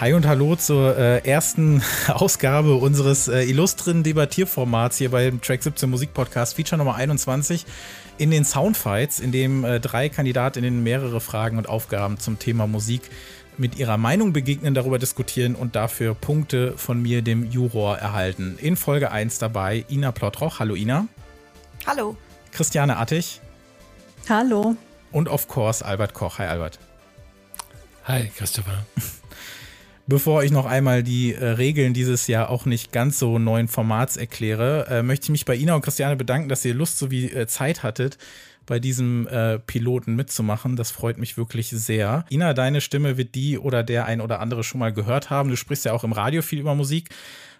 Hi und hallo zur äh, ersten Ausgabe unseres äh, illustren Debattierformats hier beim Track 17 Musik Podcast, Feature Nummer 21 in den Soundfights, in dem äh, drei Kandidatinnen mehrere Fragen und Aufgaben zum Thema Musik mit ihrer Meinung begegnen, darüber diskutieren und dafür Punkte von mir, dem Juror, erhalten. In Folge 1 dabei Ina Plottroch. Hallo Ina. Hallo. Christiane Attig. Hallo. Und of course Albert Koch. Hi Albert. Hi Christopher. Bevor ich noch einmal die äh, Regeln dieses Jahr auch nicht ganz so neuen Formats erkläre, äh, möchte ich mich bei Ina und Christiane bedanken, dass ihr Lust sowie äh, Zeit hattet, bei diesem äh, Piloten mitzumachen. Das freut mich wirklich sehr. Ina, deine Stimme wird die oder der ein oder andere schon mal gehört haben. Du sprichst ja auch im Radio viel über Musik.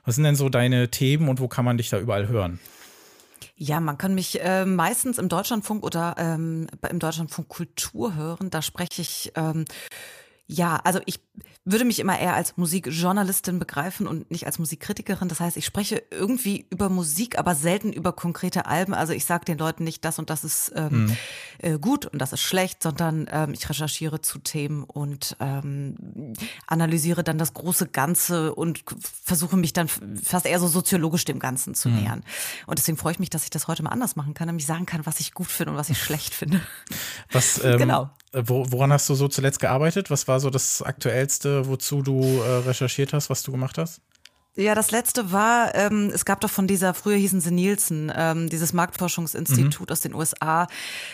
Was sind denn so deine Themen und wo kann man dich da überall hören? Ja, man kann mich äh, meistens im Deutschlandfunk oder ähm, im Deutschlandfunk Kultur hören. Da spreche ich ähm, ja, also ich würde mich immer eher als Musikjournalistin begreifen und nicht als Musikkritikerin. Das heißt, ich spreche irgendwie über Musik, aber selten über konkrete Alben. Also ich sage den Leuten nicht, das und das ist ähm, mhm. äh, gut und das ist schlecht, sondern ähm, ich recherchiere zu Themen und ähm, analysiere dann das große Ganze und versuche mich dann fast eher so soziologisch dem Ganzen zu mhm. nähern. Und deswegen freue ich mich, dass ich das heute mal anders machen kann, nämlich sagen kann, was ich gut finde und was ich schlecht finde. Was, ähm, genau. Woran hast du so zuletzt gearbeitet? Was war so das Aktuellste, wozu du äh, recherchiert hast, was du gemacht hast? Ja, das letzte war, ähm, es gab doch von dieser, früher hießen sie Nielsen, ähm, dieses Marktforschungsinstitut mhm. aus den USA,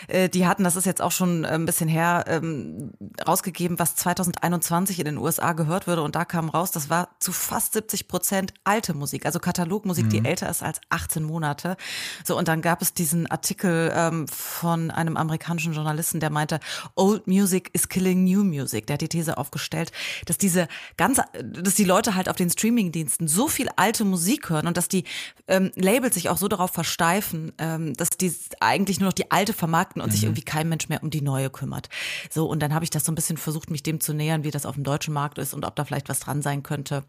äh, die hatten, das ist jetzt auch schon äh, ein bisschen her, ähm, rausgegeben, was 2021 in den USA gehört würde und da kam raus, das war zu fast 70 Prozent alte Musik, also Katalogmusik, mhm. die älter ist als 18 Monate. So, und dann gab es diesen Artikel ähm, von einem amerikanischen Journalisten, der meinte, Old Music is killing New Music. Der hat die These aufgestellt, dass diese ganze, dass die Leute halt auf den Streamingdiensten so viel alte Musik hören und dass die ähm, Labels sich auch so darauf versteifen, ähm, dass die eigentlich nur noch die alte vermarkten und mhm. sich irgendwie kein Mensch mehr um die neue kümmert. So, und dann habe ich das so ein bisschen versucht, mich dem zu nähern, wie das auf dem deutschen Markt ist und ob da vielleicht was dran sein könnte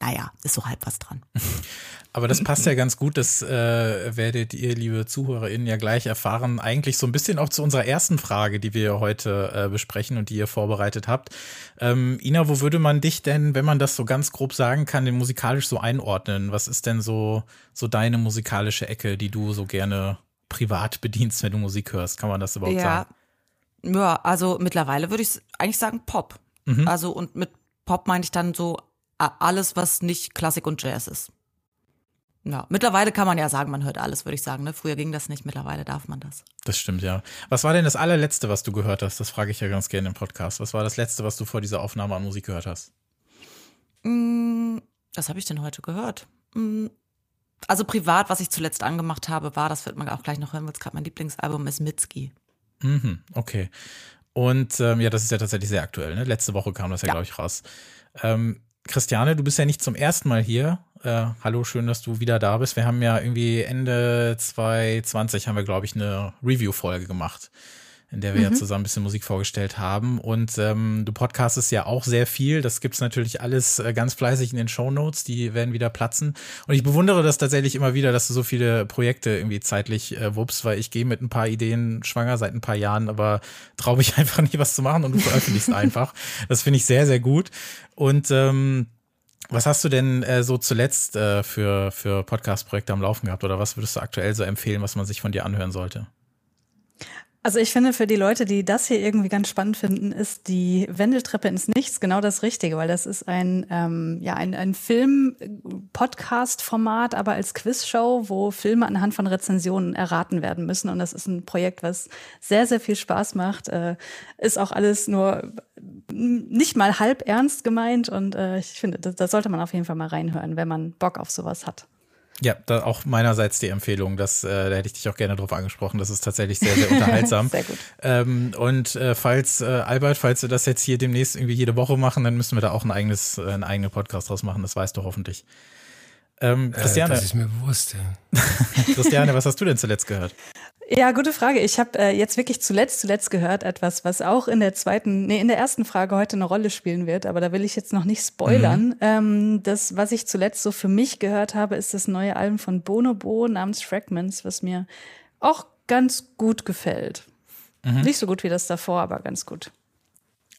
naja, ist so halb was dran. Aber das passt ja ganz gut, das äh, werdet ihr, liebe ZuhörerInnen, ja gleich erfahren. Eigentlich so ein bisschen auch zu unserer ersten Frage, die wir heute äh, besprechen und die ihr vorbereitet habt. Ähm, Ina, wo würde man dich denn, wenn man das so ganz grob sagen kann, den musikalisch so einordnen? Was ist denn so, so deine musikalische Ecke, die du so gerne privat bedienst, wenn du Musik hörst? Kann man das überhaupt ja. sagen? Ja, also mittlerweile würde ich eigentlich sagen Pop. Mhm. Also und mit Pop meine ich dann so alles, was nicht Klassik und Jazz ist. Ja, mittlerweile kann man ja sagen, man hört alles, würde ich sagen. Ne? Früher ging das nicht, mittlerweile darf man das. Das stimmt, ja. Was war denn das allerletzte, was du gehört hast? Das frage ich ja ganz gerne im Podcast. Was war das letzte, was du vor dieser Aufnahme an Musik gehört hast? Mm, was habe ich denn heute gehört? Mm, also privat, was ich zuletzt angemacht habe, war, das wird man auch gleich noch hören, weil es gerade mein Lieblingsalbum ist, Mitski. Mhm, okay. Und ähm, ja, das ist ja tatsächlich sehr aktuell. Ne? Letzte Woche kam das ja, ja. glaube ich, raus. Ähm, Christiane, du bist ja nicht zum ersten Mal hier. Äh, hallo, schön, dass du wieder da bist. Wir haben ja irgendwie Ende 2020 haben wir, glaube ich, eine Review-Folge gemacht, in der wir mhm. ja zusammen ein bisschen Musik vorgestellt haben. Und ähm, du podcastest ja auch sehr viel. Das gibt's natürlich alles äh, ganz fleißig in den Show Notes. Die werden wieder platzen. Und ich bewundere das tatsächlich immer wieder, dass du so viele Projekte irgendwie zeitlich äh, wuppst, weil ich gehe mit ein paar Ideen schwanger seit ein paar Jahren, aber traue mich einfach nicht, was zu machen und du veröffentlichst einfach. Das finde ich sehr, sehr gut. Und ähm, was hast du denn äh, so zuletzt äh, für, für Podcast-Projekte am Laufen gehabt oder was würdest du aktuell so empfehlen, was man sich von dir anhören sollte? Also ich finde für die Leute, die das hier irgendwie ganz spannend finden, ist die Wendeltreppe ins Nichts genau das Richtige, weil das ist ein ähm, ja ein, ein Film-Podcast-Format, aber als Quizshow, wo Filme anhand von Rezensionen erraten werden müssen. Und das ist ein Projekt, was sehr sehr viel Spaß macht. Äh, ist auch alles nur nicht mal halb ernst gemeint und äh, ich finde, da sollte man auf jeden Fall mal reinhören, wenn man Bock auf sowas hat. Ja, da auch meinerseits die Empfehlung. Das, äh, da hätte ich dich auch gerne drauf angesprochen. Das ist tatsächlich sehr, sehr unterhaltsam. sehr gut. Ähm, und äh, falls, äh, Albert, falls wir das jetzt hier demnächst irgendwie jede Woche machen, dann müssen wir da auch ein eigenes, äh, einen eigenen Podcast draus machen. Das weißt du hoffentlich. Ähm, äh, Christiane. Äh, das ist mir bewusst, ja. Christiane, was hast du denn zuletzt gehört? Ja, gute Frage. Ich habe äh, jetzt wirklich zuletzt, zuletzt gehört etwas, was auch in der zweiten, nee, in der ersten Frage heute eine Rolle spielen wird, aber da will ich jetzt noch nicht spoilern. Mhm. Ähm, das, was ich zuletzt so für mich gehört habe, ist das neue Album von Bonobo namens Fragments, was mir auch ganz gut gefällt. Mhm. Nicht so gut wie das davor, aber ganz gut.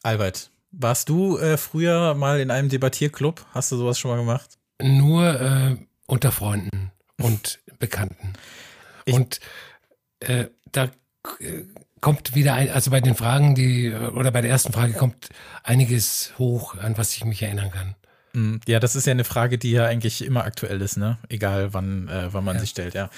Albert, Warst du äh, früher mal in einem Debattierclub? Hast du sowas schon mal gemacht? Nur äh, unter Freunden und Bekannten. Ich und äh, da äh, kommt wieder ein, also bei den Fragen, die, oder bei der ersten Frage kommt einiges hoch, an was ich mich erinnern kann. Mm, ja, das ist ja eine Frage, die ja eigentlich immer aktuell ist, ne? Egal wann, äh, wann man ja. sich stellt, ja.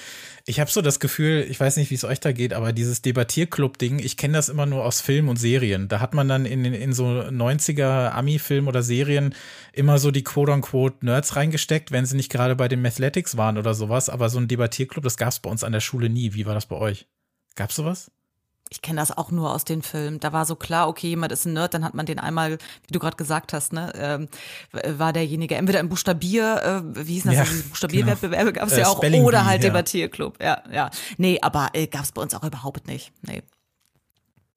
Ich habe so das Gefühl, ich weiß nicht, wie es euch da geht, aber dieses Debattierclub-Ding, ich kenne das immer nur aus Filmen und Serien. Da hat man dann in, in so 90er Ami-Filmen oder Serien immer so die quote-unquote Nerds reingesteckt, wenn sie nicht gerade bei den Mathletics waren oder sowas. Aber so ein Debattierclub, das gab es bei uns an der Schule nie. Wie war das bei euch? Gab's sowas? Ich kenne das auch nur aus den Filmen. Da war so klar, okay, jemand ist ein Nerd, dann hat man den einmal, wie du gerade gesagt hast, ne, ähm, war derjenige entweder im Buchstabier, äh, wie hieß das? Ja, also Buchstabierwettbewerbe genau. gab es äh, ja auch, Spelling oder halt ja. Debattierclub. Ja, ja. Nee, aber äh, gab es bei uns auch überhaupt nicht. Nee.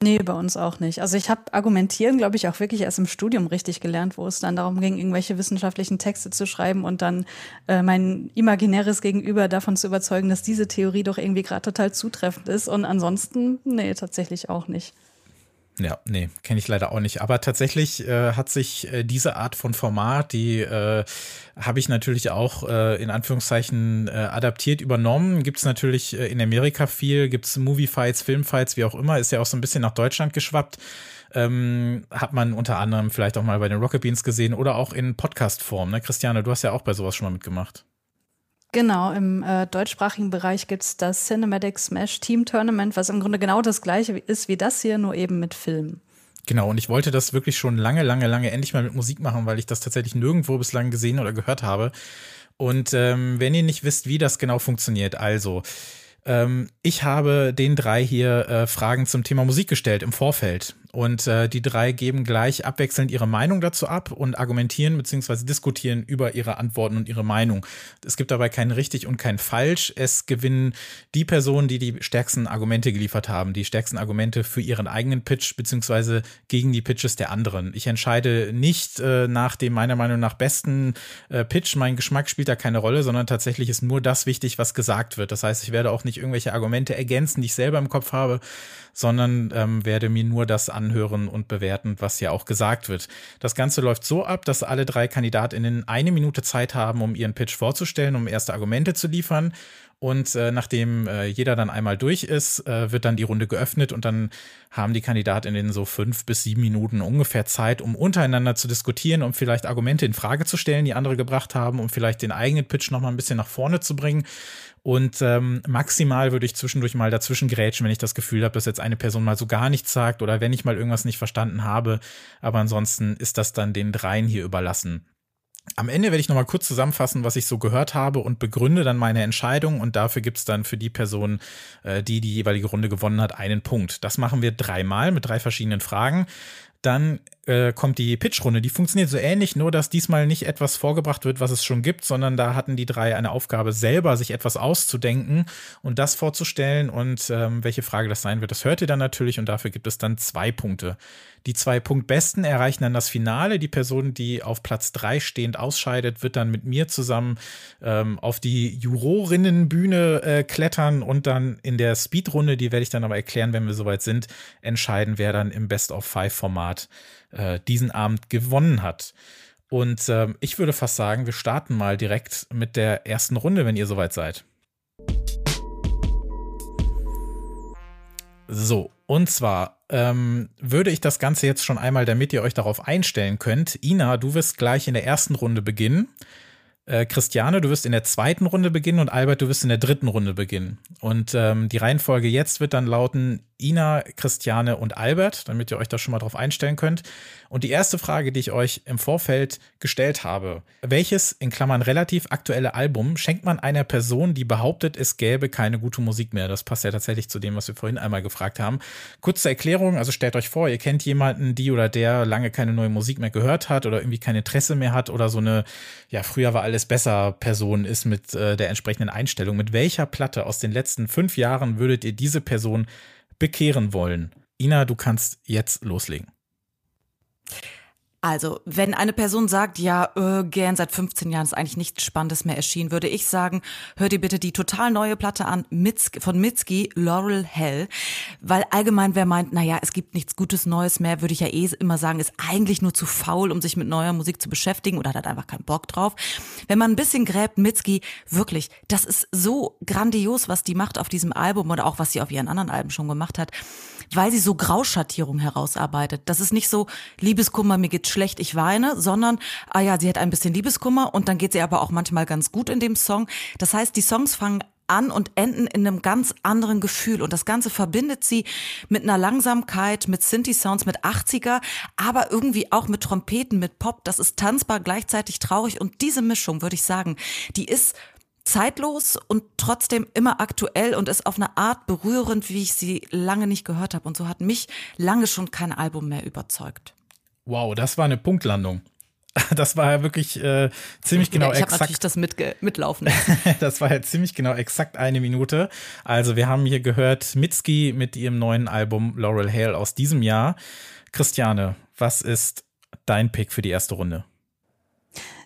Nee, bei uns auch nicht. Also ich habe Argumentieren, glaube ich, auch wirklich erst im Studium richtig gelernt, wo es dann darum ging, irgendwelche wissenschaftlichen Texte zu schreiben und dann äh, mein imaginäres Gegenüber davon zu überzeugen, dass diese Theorie doch irgendwie gerade total zutreffend ist. Und ansonsten, nee, tatsächlich auch nicht. Ja, nee, kenne ich leider auch nicht. Aber tatsächlich äh, hat sich äh, diese Art von Format, die äh, habe ich natürlich auch äh, in Anführungszeichen äh, adaptiert übernommen. Gibt es natürlich äh, in Amerika viel, gibt es Movie-Fights, Film-Fights, wie auch immer, ist ja auch so ein bisschen nach Deutschland geschwappt. Ähm, hat man unter anderem vielleicht auch mal bei den Rocket Beans gesehen oder auch in Podcast-Form. Ne? Christiane, du hast ja auch bei sowas schon mal mitgemacht. Genau, im äh, deutschsprachigen Bereich gibt es das Cinematic Smash Team Tournament, was im Grunde genau das gleiche ist wie das hier, nur eben mit Film. Genau, und ich wollte das wirklich schon lange, lange, lange endlich mal mit Musik machen, weil ich das tatsächlich nirgendwo bislang gesehen oder gehört habe. Und ähm, wenn ihr nicht wisst, wie das genau funktioniert, also ähm, ich habe den drei hier äh, Fragen zum Thema Musik gestellt im Vorfeld. Und äh, die drei geben gleich abwechselnd ihre Meinung dazu ab und argumentieren bzw. diskutieren über ihre Antworten und ihre Meinung. Es gibt dabei kein richtig und kein falsch. Es gewinnen die Personen, die die stärksten Argumente geliefert haben, die stärksten Argumente für ihren eigenen Pitch bzw. gegen die Pitches der anderen. Ich entscheide nicht äh, nach dem meiner Meinung nach besten äh, Pitch. Mein Geschmack spielt da keine Rolle, sondern tatsächlich ist nur das wichtig, was gesagt wird. Das heißt, ich werde auch nicht irgendwelche Argumente ergänzen, die ich selber im Kopf habe, sondern ähm, werde mir nur das anhören und bewerten, was ja auch gesagt wird. Das Ganze läuft so ab, dass alle drei Kandidatinnen eine Minute Zeit haben, um ihren Pitch vorzustellen, um erste Argumente zu liefern. Und äh, nachdem äh, jeder dann einmal durch ist, äh, wird dann die Runde geöffnet und dann haben die Kandidatinnen so fünf bis sieben Minuten ungefähr Zeit, um untereinander zu diskutieren, um vielleicht Argumente in Frage zu stellen, die andere gebracht haben, um vielleicht den eigenen Pitch noch mal ein bisschen nach vorne zu bringen. Und ähm, maximal würde ich zwischendurch mal dazwischen grätschen, wenn ich das Gefühl habe, dass jetzt eine Person mal so gar nichts sagt oder wenn ich mal irgendwas nicht verstanden habe. Aber ansonsten ist das dann den dreien hier überlassen. Am Ende werde ich nochmal kurz zusammenfassen, was ich so gehört habe und begründe dann meine Entscheidung und dafür gibt es dann für die Person, äh, die die jeweilige Runde gewonnen hat, einen Punkt. Das machen wir dreimal mit drei verschiedenen Fragen. Dann äh, kommt die Pitchrunde. Die funktioniert so ähnlich, nur dass diesmal nicht etwas vorgebracht wird, was es schon gibt, sondern da hatten die drei eine Aufgabe, selber sich etwas auszudenken und das vorzustellen. Und ähm, welche Frage das sein wird, das hört ihr dann natürlich und dafür gibt es dann zwei Punkte. Die zwei Punktbesten erreichen dann das Finale. Die Person, die auf Platz drei stehend ausscheidet, wird dann mit mir zusammen ähm, auf die Jurorinnenbühne äh, klettern und dann in der Speedrunde, die werde ich dann aber erklären, wenn wir soweit sind, entscheiden, wer dann im Best of Five Format äh, diesen Abend gewonnen hat. Und äh, ich würde fast sagen, wir starten mal direkt mit der ersten Runde, wenn ihr soweit seid. So, und zwar ähm, würde ich das Ganze jetzt schon einmal, damit ihr euch darauf einstellen könnt. Ina, du wirst gleich in der ersten Runde beginnen. Äh, Christiane, du wirst in der zweiten Runde beginnen und Albert, du wirst in der dritten Runde beginnen. Und ähm, die Reihenfolge jetzt wird dann lauten Ina, Christiane und Albert, damit ihr euch da schon mal drauf einstellen könnt. Und die erste Frage, die ich euch im Vorfeld gestellt habe, welches in Klammern relativ aktuelle Album schenkt man einer Person, die behauptet, es gäbe keine gute Musik mehr? Das passt ja tatsächlich zu dem, was wir vorhin einmal gefragt haben. Kurze Erklärung, also stellt euch vor, ihr kennt jemanden, die oder der lange keine neue Musik mehr gehört hat oder irgendwie kein Interesse mehr hat oder so eine, ja, früher war alles besser Person ist mit äh, der entsprechenden Einstellung. Mit welcher Platte aus den letzten fünf Jahren würdet ihr diese Person bekehren wollen. Ina, du kannst jetzt loslegen. Also, wenn eine Person sagt, ja, äh, gern seit 15 Jahren ist eigentlich nichts Spannendes mehr erschienen, würde ich sagen, hör dir bitte die total neue Platte an von Mitski, Laurel Hell. Weil allgemein, wer meint, naja, es gibt nichts Gutes Neues mehr, würde ich ja eh immer sagen, ist eigentlich nur zu faul, um sich mit neuer Musik zu beschäftigen oder hat einfach keinen Bock drauf. Wenn man ein bisschen gräbt, Mitski, wirklich, das ist so grandios, was die macht auf diesem Album oder auch was sie auf ihren anderen Alben schon gemacht hat weil sie so Grauschattierung herausarbeitet. Das ist nicht so, Liebeskummer, mir geht's schlecht, ich weine, sondern, ah ja, sie hat ein bisschen Liebeskummer und dann geht sie aber auch manchmal ganz gut in dem Song. Das heißt, die Songs fangen an und enden in einem ganz anderen Gefühl. Und das Ganze verbindet sie mit einer Langsamkeit, mit Synthi-Sounds, mit 80er, aber irgendwie auch mit Trompeten, mit Pop. Das ist tanzbar, gleichzeitig traurig. Und diese Mischung, würde ich sagen, die ist zeitlos und trotzdem immer aktuell und ist auf eine Art berührend, wie ich sie lange nicht gehört habe. Und so hat mich lange schon kein Album mehr überzeugt. Wow, das war eine Punktlandung. Das war ja wirklich äh, ziemlich genau ja, ich exakt. Ich natürlich das mitge mitlaufen. das war ja ziemlich genau exakt eine Minute. Also wir haben hier gehört Mitski mit ihrem neuen Album Laurel Hale aus diesem Jahr. Christiane, was ist dein Pick für die erste Runde?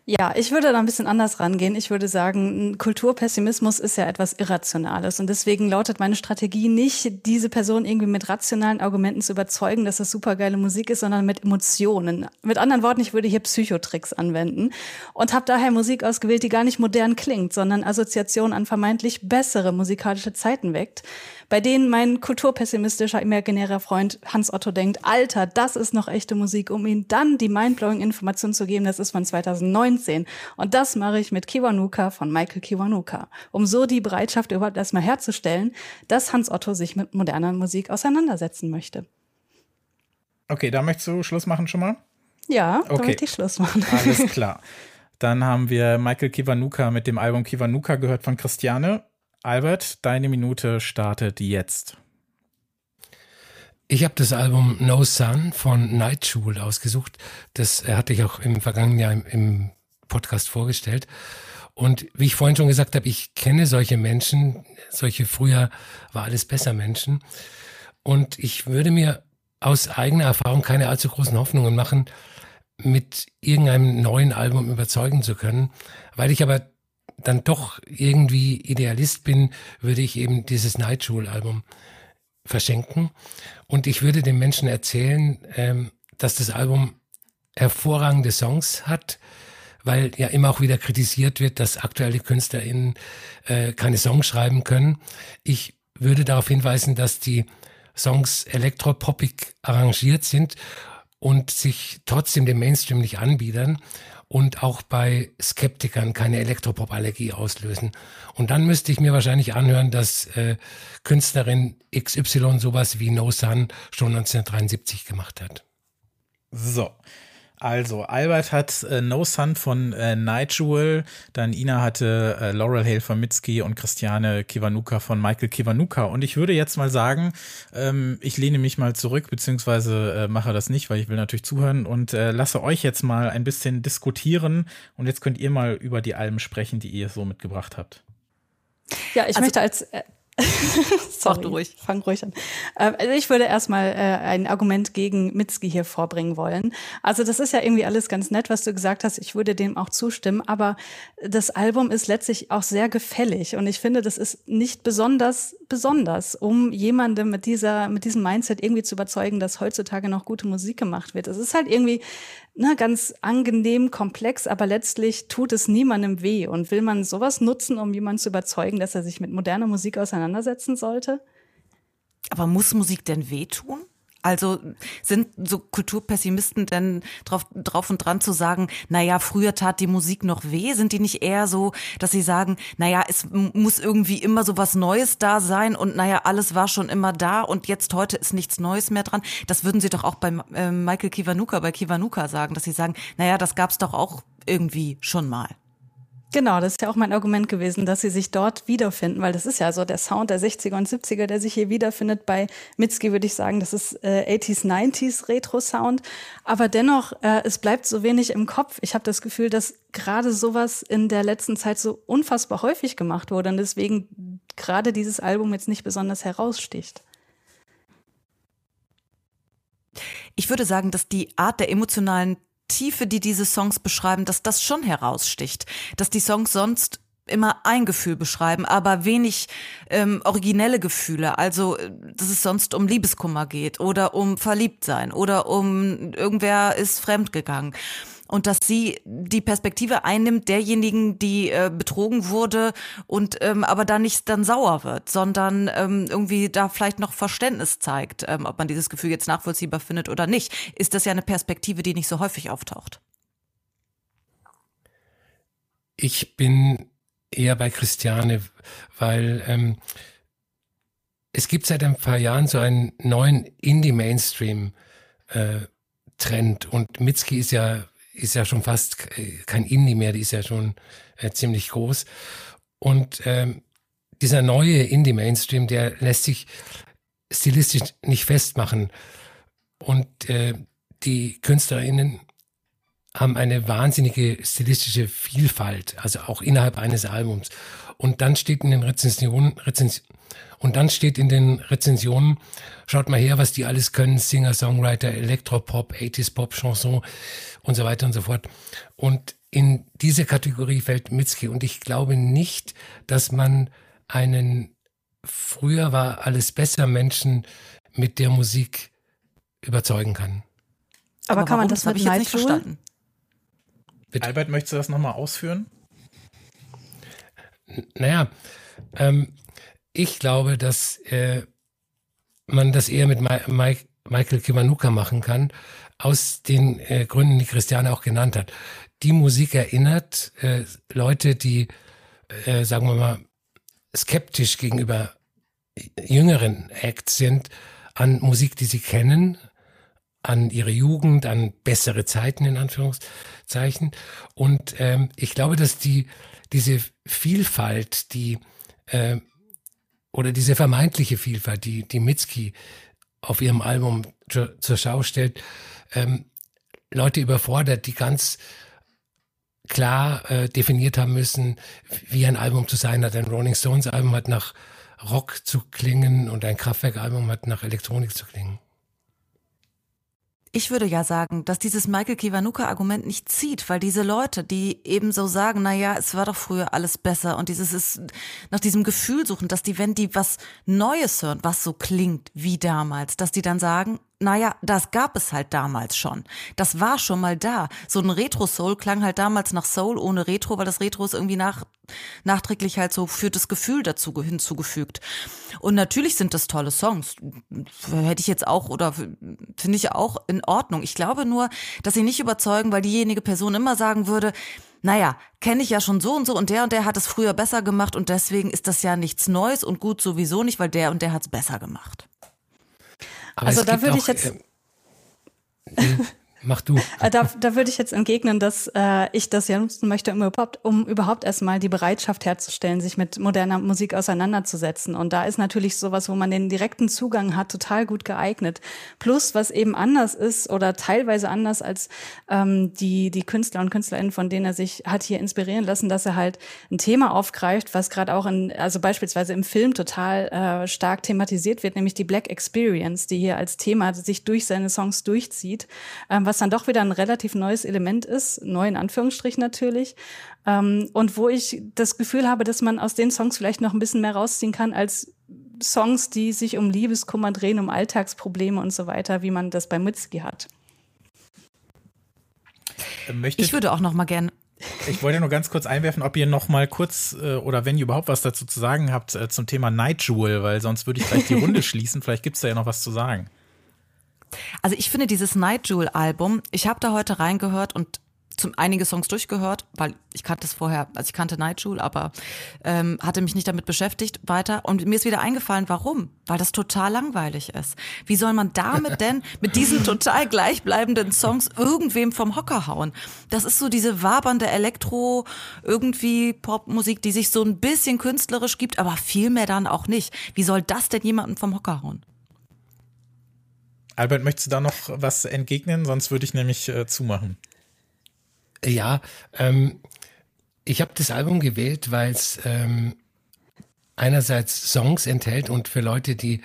Ja, ich würde da ein bisschen anders rangehen. Ich würde sagen, Kulturpessimismus ist ja etwas Irrationales. Und deswegen lautet meine Strategie nicht, diese Person irgendwie mit rationalen Argumenten zu überzeugen, dass das supergeile Musik ist, sondern mit Emotionen. Mit anderen Worten, ich würde hier Psychotricks anwenden und habe daher Musik ausgewählt, die gar nicht modern klingt, sondern Assoziationen an vermeintlich bessere musikalische Zeiten weckt bei denen mein kulturpessimistischer imaginärer Freund Hans Otto denkt, Alter, das ist noch echte Musik, um ihm dann die mindblowing Information zu geben, das ist von 2019. Und das mache ich mit Kiwanuka von Michael Kiwanuka, um so die Bereitschaft überhaupt erstmal herzustellen, dass Hans Otto sich mit moderner Musik auseinandersetzen möchte. Okay, da möchtest du Schluss machen schon mal? Ja, da möchte ich Schluss machen. Alles klar. Dann haben wir Michael Kiwanuka mit dem Album Kiwanuka gehört von Christiane. Albert, deine Minute startet jetzt. Ich habe das Album No Sun von Nightshule ausgesucht. Das hatte ich auch im vergangenen Jahr im, im Podcast vorgestellt. Und wie ich vorhin schon gesagt habe, ich kenne solche Menschen, solche früher war alles besser Menschen. Und ich würde mir aus eigener Erfahrung keine allzu großen Hoffnungen machen, mit irgendeinem neuen Album überzeugen zu können, weil ich aber dann doch irgendwie Idealist bin, würde ich eben dieses Nightshule-Album verschenken. Und ich würde den Menschen erzählen, ähm, dass das Album hervorragende Songs hat, weil ja immer auch wieder kritisiert wird, dass aktuelle KünstlerInnen äh, keine Songs schreiben können. Ich würde darauf hinweisen, dass die Songs elektropoppig arrangiert sind und sich trotzdem dem Mainstream nicht anbiedern und auch bei Skeptikern keine Elektropop-Allergie auslösen. Und dann müsste ich mir wahrscheinlich anhören, dass äh, Künstlerin XY sowas wie No Sun schon 1973 gemacht hat. So, also, Albert hat äh, No Sun von äh, Nigel, dann Ina hatte äh, Laurel Hale von Mitski und Christiane Kiwanuka von Michael Kiwanuka. Und ich würde jetzt mal sagen, ähm, ich lehne mich mal zurück, beziehungsweise äh, mache das nicht, weil ich will natürlich zuhören und äh, lasse euch jetzt mal ein bisschen diskutieren. Und jetzt könnt ihr mal über die Alben sprechen, die ihr so mitgebracht habt. Ja, ich also, möchte als Sorry, ruhig. Fang ruhig an. Ähm, also ich würde erstmal äh, ein Argument gegen Mitski hier vorbringen wollen. Also das ist ja irgendwie alles ganz nett, was du gesagt hast. Ich würde dem auch zustimmen. Aber das Album ist letztlich auch sehr gefällig. Und ich finde, das ist nicht besonders besonders, um jemandem mit dieser, mit diesem Mindset irgendwie zu überzeugen, dass heutzutage noch gute Musik gemacht wird. Es ist halt irgendwie ne, ganz angenehm, komplex, aber letztlich tut es niemandem weh. Und will man sowas nutzen, um jemanden zu überzeugen, dass er sich mit moderner Musik auseinandersetzen sollte? Aber muss Musik denn wehtun? Also sind so Kulturpessimisten denn drauf, drauf und dran zu sagen, naja, früher tat die Musik noch weh? Sind die nicht eher so, dass sie sagen, naja, es muss irgendwie immer so was Neues da sein und naja, alles war schon immer da und jetzt heute ist nichts Neues mehr dran? Das würden sie doch auch bei äh, Michael Kiwanuka, bei Kiwanuka sagen, dass sie sagen, naja, das gab's doch auch irgendwie schon mal. Genau, das ist ja auch mein Argument gewesen, dass sie sich dort wiederfinden, weil das ist ja so der Sound der 60er und 70er, der sich hier wiederfindet. Bei Mitski würde ich sagen, das ist äh, 80s, 90s Retro-Sound. Aber dennoch, äh, es bleibt so wenig im Kopf. Ich habe das Gefühl, dass gerade sowas in der letzten Zeit so unfassbar häufig gemacht wurde und deswegen gerade dieses Album jetzt nicht besonders heraussticht. Ich würde sagen, dass die Art der emotionalen Tiefe, die diese Songs beschreiben, dass das schon heraussticht. Dass die Songs sonst immer ein Gefühl beschreiben, aber wenig ähm, originelle Gefühle. Also, dass es sonst um Liebeskummer geht oder um Verliebtsein oder um irgendwer ist fremdgegangen und dass sie die Perspektive einnimmt derjenigen, die äh, betrogen wurde und ähm, aber da nicht dann sauer wird, sondern ähm, irgendwie da vielleicht noch Verständnis zeigt, ähm, ob man dieses Gefühl jetzt nachvollziehbar findet oder nicht, ist das ja eine Perspektive, die nicht so häufig auftaucht. Ich bin eher bei Christiane, weil ähm, es gibt seit ein paar Jahren so einen neuen Indie-Mainstream. Äh, und Mitski ist ja ist ja schon fast kein Indie mehr, die ist ja schon äh, ziemlich groß. Und ähm, dieser neue Indie-Mainstream, der lässt sich stilistisch nicht festmachen. Und äh, die KünstlerInnen haben eine wahnsinnige stilistische Vielfalt, also auch innerhalb eines Albums. Und dann steht in den Rezensionen, Rezensionen und dann steht in den Rezensionen, schaut mal her, was die alles können, Singer, Songwriter, Elektropop, 80s Pop, Chanson und so weiter und so fort. Und in diese Kategorie fällt Mitski. Und ich glaube nicht, dass man einen früher war alles besser Menschen mit der Musik überzeugen kann. Aber, Aber kann man das, das mit Night nicht verstanden? Bitte? Albert, möchtest du das nochmal ausführen? Naja, ähm, ich glaube, dass äh, man das eher mit Ma Mike, Michael Kiwanuka machen kann, aus den äh, Gründen, die Christiane auch genannt hat. Die Musik erinnert äh, Leute, die, äh, sagen wir mal, skeptisch gegenüber jüngeren Acts sind, an Musik, die sie kennen, an ihre Jugend, an bessere Zeiten in Anführungszeichen. Und ähm, ich glaube, dass die diese Vielfalt, die äh, oder diese vermeintliche Vielfalt, die, die Mitski auf ihrem Album zur, zur Schau stellt, ähm, Leute überfordert, die ganz klar äh, definiert haben müssen, wie ein Album zu sein hat. Ein Rolling Stones Album hat nach Rock zu klingen und ein Kraftwerk Album hat nach Elektronik zu klingen. Ich würde ja sagen, dass dieses Michael Kiwanuka-Argument nicht zieht, weil diese Leute, die eben so sagen, na ja, es war doch früher alles besser und dieses ist nach diesem Gefühl suchen, dass die, wenn die was Neues hören, was so klingt wie damals, dass die dann sagen, naja, das gab es halt damals schon. Das war schon mal da. So ein Retro-Soul klang halt damals nach Soul ohne Retro, weil das Retro ist irgendwie nach, nachträglich halt so für das Gefühl dazu hinzugefügt. Und natürlich sind das tolle Songs. Hätte ich jetzt auch oder finde ich auch in Ordnung. Ich glaube nur, dass sie nicht überzeugen, weil diejenige Person immer sagen würde, naja, kenne ich ja schon so und so und der und der hat es früher besser gemacht und deswegen ist das ja nichts Neues und gut sowieso nicht, weil der und der hat es besser gemacht. Aber also da würde ich jetzt. Äh, Mach du. Äh, da, da würde ich jetzt entgegnen, dass äh, ich das ja nutzen möchte, um überhaupt, um überhaupt erstmal die Bereitschaft herzustellen, sich mit moderner Musik auseinanderzusetzen. Und da ist natürlich sowas, wo man den direkten Zugang hat, total gut geeignet. Plus, was eben anders ist oder teilweise anders als ähm, die, die Künstler und Künstlerinnen, von denen er sich hat hier inspirieren lassen, dass er halt ein Thema aufgreift, was gerade auch in, also beispielsweise im Film total äh, stark thematisiert wird, nämlich die Black Experience, die hier als Thema sich durch seine Songs durchzieht. Ähm, was dann doch wieder ein relativ neues Element ist, neu in Anführungsstrichen natürlich. Ähm, und wo ich das Gefühl habe, dass man aus den Songs vielleicht noch ein bisschen mehr rausziehen kann als Songs, die sich um Liebeskummer drehen, um Alltagsprobleme und so weiter, wie man das bei Mitski hat. Äh, möchtet, ich würde auch noch mal gerne ich wollte nur ganz kurz einwerfen, ob ihr noch mal kurz äh, oder wenn ihr überhaupt was dazu zu sagen habt äh, zum Thema Night Jewel, weil sonst würde ich gleich die Runde schließen. Vielleicht gibt es da ja noch was zu sagen. Also ich finde dieses Night Jewel Album, ich habe da heute reingehört und zum, einige Songs durchgehört, weil ich kannte es vorher, also ich kannte Night Jewel, aber ähm, hatte mich nicht damit beschäftigt weiter. Und mir ist wieder eingefallen, warum? Weil das total langweilig ist. Wie soll man damit denn mit diesen total gleichbleibenden Songs irgendwem vom Hocker hauen? Das ist so diese wabernde Elektro, irgendwie Popmusik, die sich so ein bisschen künstlerisch gibt, aber viel mehr dann auch nicht. Wie soll das denn jemanden vom Hocker hauen? Albert, möchtest du da noch was entgegnen? Sonst würde ich nämlich äh, zumachen. Ja, ähm, ich habe das Album gewählt, weil es ähm, einerseits Songs enthält und für Leute, die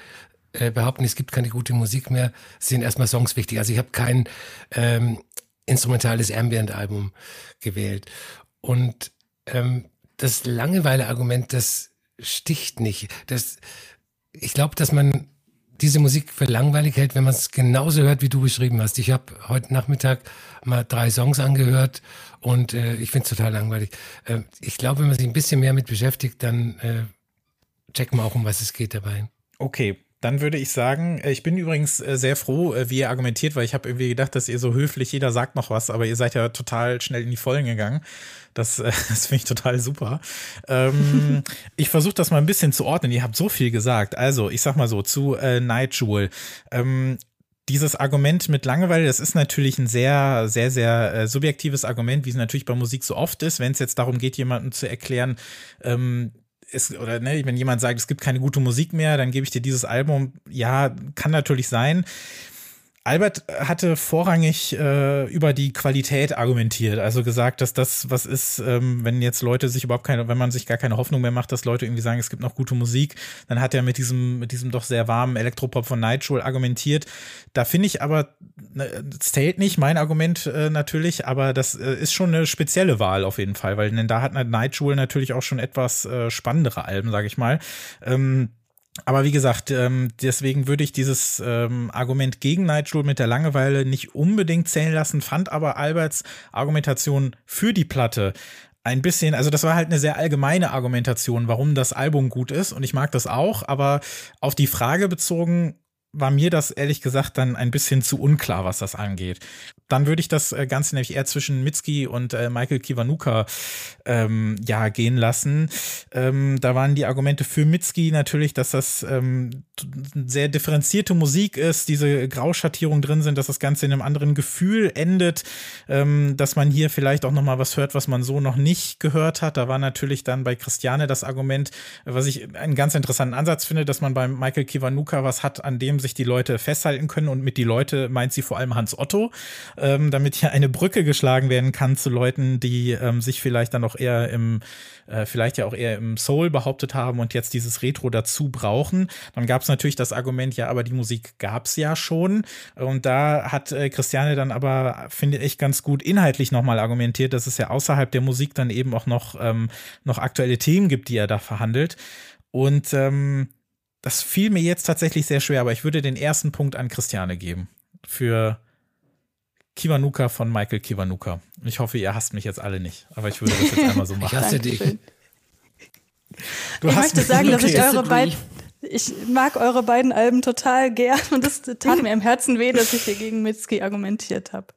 äh, behaupten, es gibt keine gute Musik mehr, sind erstmal Songs wichtig. Also ich habe kein ähm, instrumentales Ambient-Album gewählt. Und ähm, das Langeweile-Argument, das sticht nicht. Das, ich glaube, dass man diese Musik für langweilig hält, wenn man es genauso hört, wie du beschrieben hast. Ich habe heute Nachmittag mal drei Songs angehört und äh, ich finde es total langweilig. Äh, ich glaube, wenn man sich ein bisschen mehr mit beschäftigt, dann äh, checkt man auch, um was es geht dabei. Okay, dann würde ich sagen, äh, ich bin übrigens äh, sehr froh, äh, wie ihr argumentiert, weil ich habe irgendwie gedacht, dass ihr so höflich, jeder sagt noch was, aber ihr seid ja total schnell in die Vollen gegangen. Das, das finde ich total super. Ähm, ich versuche das mal ein bisschen zu ordnen. Ihr habt so viel gesagt. Also, ich sag mal so, zu äh, Night Jewel. Ähm, dieses Argument mit Langeweile, das ist natürlich ein sehr, sehr, sehr äh, subjektives Argument, wie es natürlich bei Musik so oft ist, wenn es jetzt darum geht, jemandem zu erklären, ähm, es, oder ne, wenn jemand sagt, es gibt keine gute Musik mehr, dann gebe ich dir dieses Album. Ja, kann natürlich sein. Albert hatte vorrangig äh, über die Qualität argumentiert, also gesagt, dass das was ist, ähm, wenn jetzt Leute sich überhaupt keine, wenn man sich gar keine Hoffnung mehr macht, dass Leute irgendwie sagen, es gibt noch gute Musik, dann hat er mit diesem mit diesem doch sehr warmen Elektropop von Nightshade argumentiert. Da finde ich aber, ne, zählt nicht, mein Argument äh, natürlich, aber das äh, ist schon eine spezielle Wahl auf jeden Fall, weil denn da hat Nightshade natürlich auch schon etwas äh, spannendere Alben, sage ich mal. Ähm, aber wie gesagt, ähm, deswegen würde ich dieses ähm, Argument gegen Nigel mit der Langeweile nicht unbedingt zählen lassen, fand aber Alberts Argumentation für die Platte ein bisschen, also das war halt eine sehr allgemeine Argumentation, warum das Album gut ist und ich mag das auch, aber auf die Frage bezogen war mir das ehrlich gesagt dann ein bisschen zu unklar, was das angeht dann würde ich das äh, Ganze nämlich eher zwischen Mitski und äh, Michael Kiwanuka ähm, ja gehen lassen. Ähm, da waren die Argumente für Mitski natürlich, dass das ähm, sehr differenzierte Musik ist, diese Grauschattierungen drin sind, dass das Ganze in einem anderen Gefühl endet, ähm, dass man hier vielleicht auch noch mal was hört, was man so noch nicht gehört hat. Da war natürlich dann bei Christiane das Argument, was ich einen ganz interessanten Ansatz finde, dass man beim Michael Kiwanuka was hat, an dem sich die Leute festhalten können und mit die Leute meint sie vor allem Hans Otto ähm, damit hier eine Brücke geschlagen werden kann zu Leuten, die ähm, sich vielleicht dann auch eher im, äh, vielleicht ja auch eher im Soul behauptet haben und jetzt dieses Retro dazu brauchen. Dann gab es natürlich das Argument, ja, aber die Musik gab es ja schon. Und da hat äh, Christiane dann aber, finde ich, ganz gut inhaltlich nochmal argumentiert, dass es ja außerhalb der Musik dann eben auch noch, ähm, noch aktuelle Themen gibt, die er da verhandelt. Und ähm, das fiel mir jetzt tatsächlich sehr schwer, aber ich würde den ersten Punkt an Christiane geben. Für Kiwanuka von Michael Kiwanuka. Ich hoffe, ihr hasst mich jetzt alle nicht, aber ich würde das jetzt einmal so machen. Ich hasse dich. Du ich möchte sagen, okay. dass ich eure beiden, ich mag eure beiden Alben total gern und es tat mir im Herzen weh, dass ich hier gegen Mitski argumentiert habe.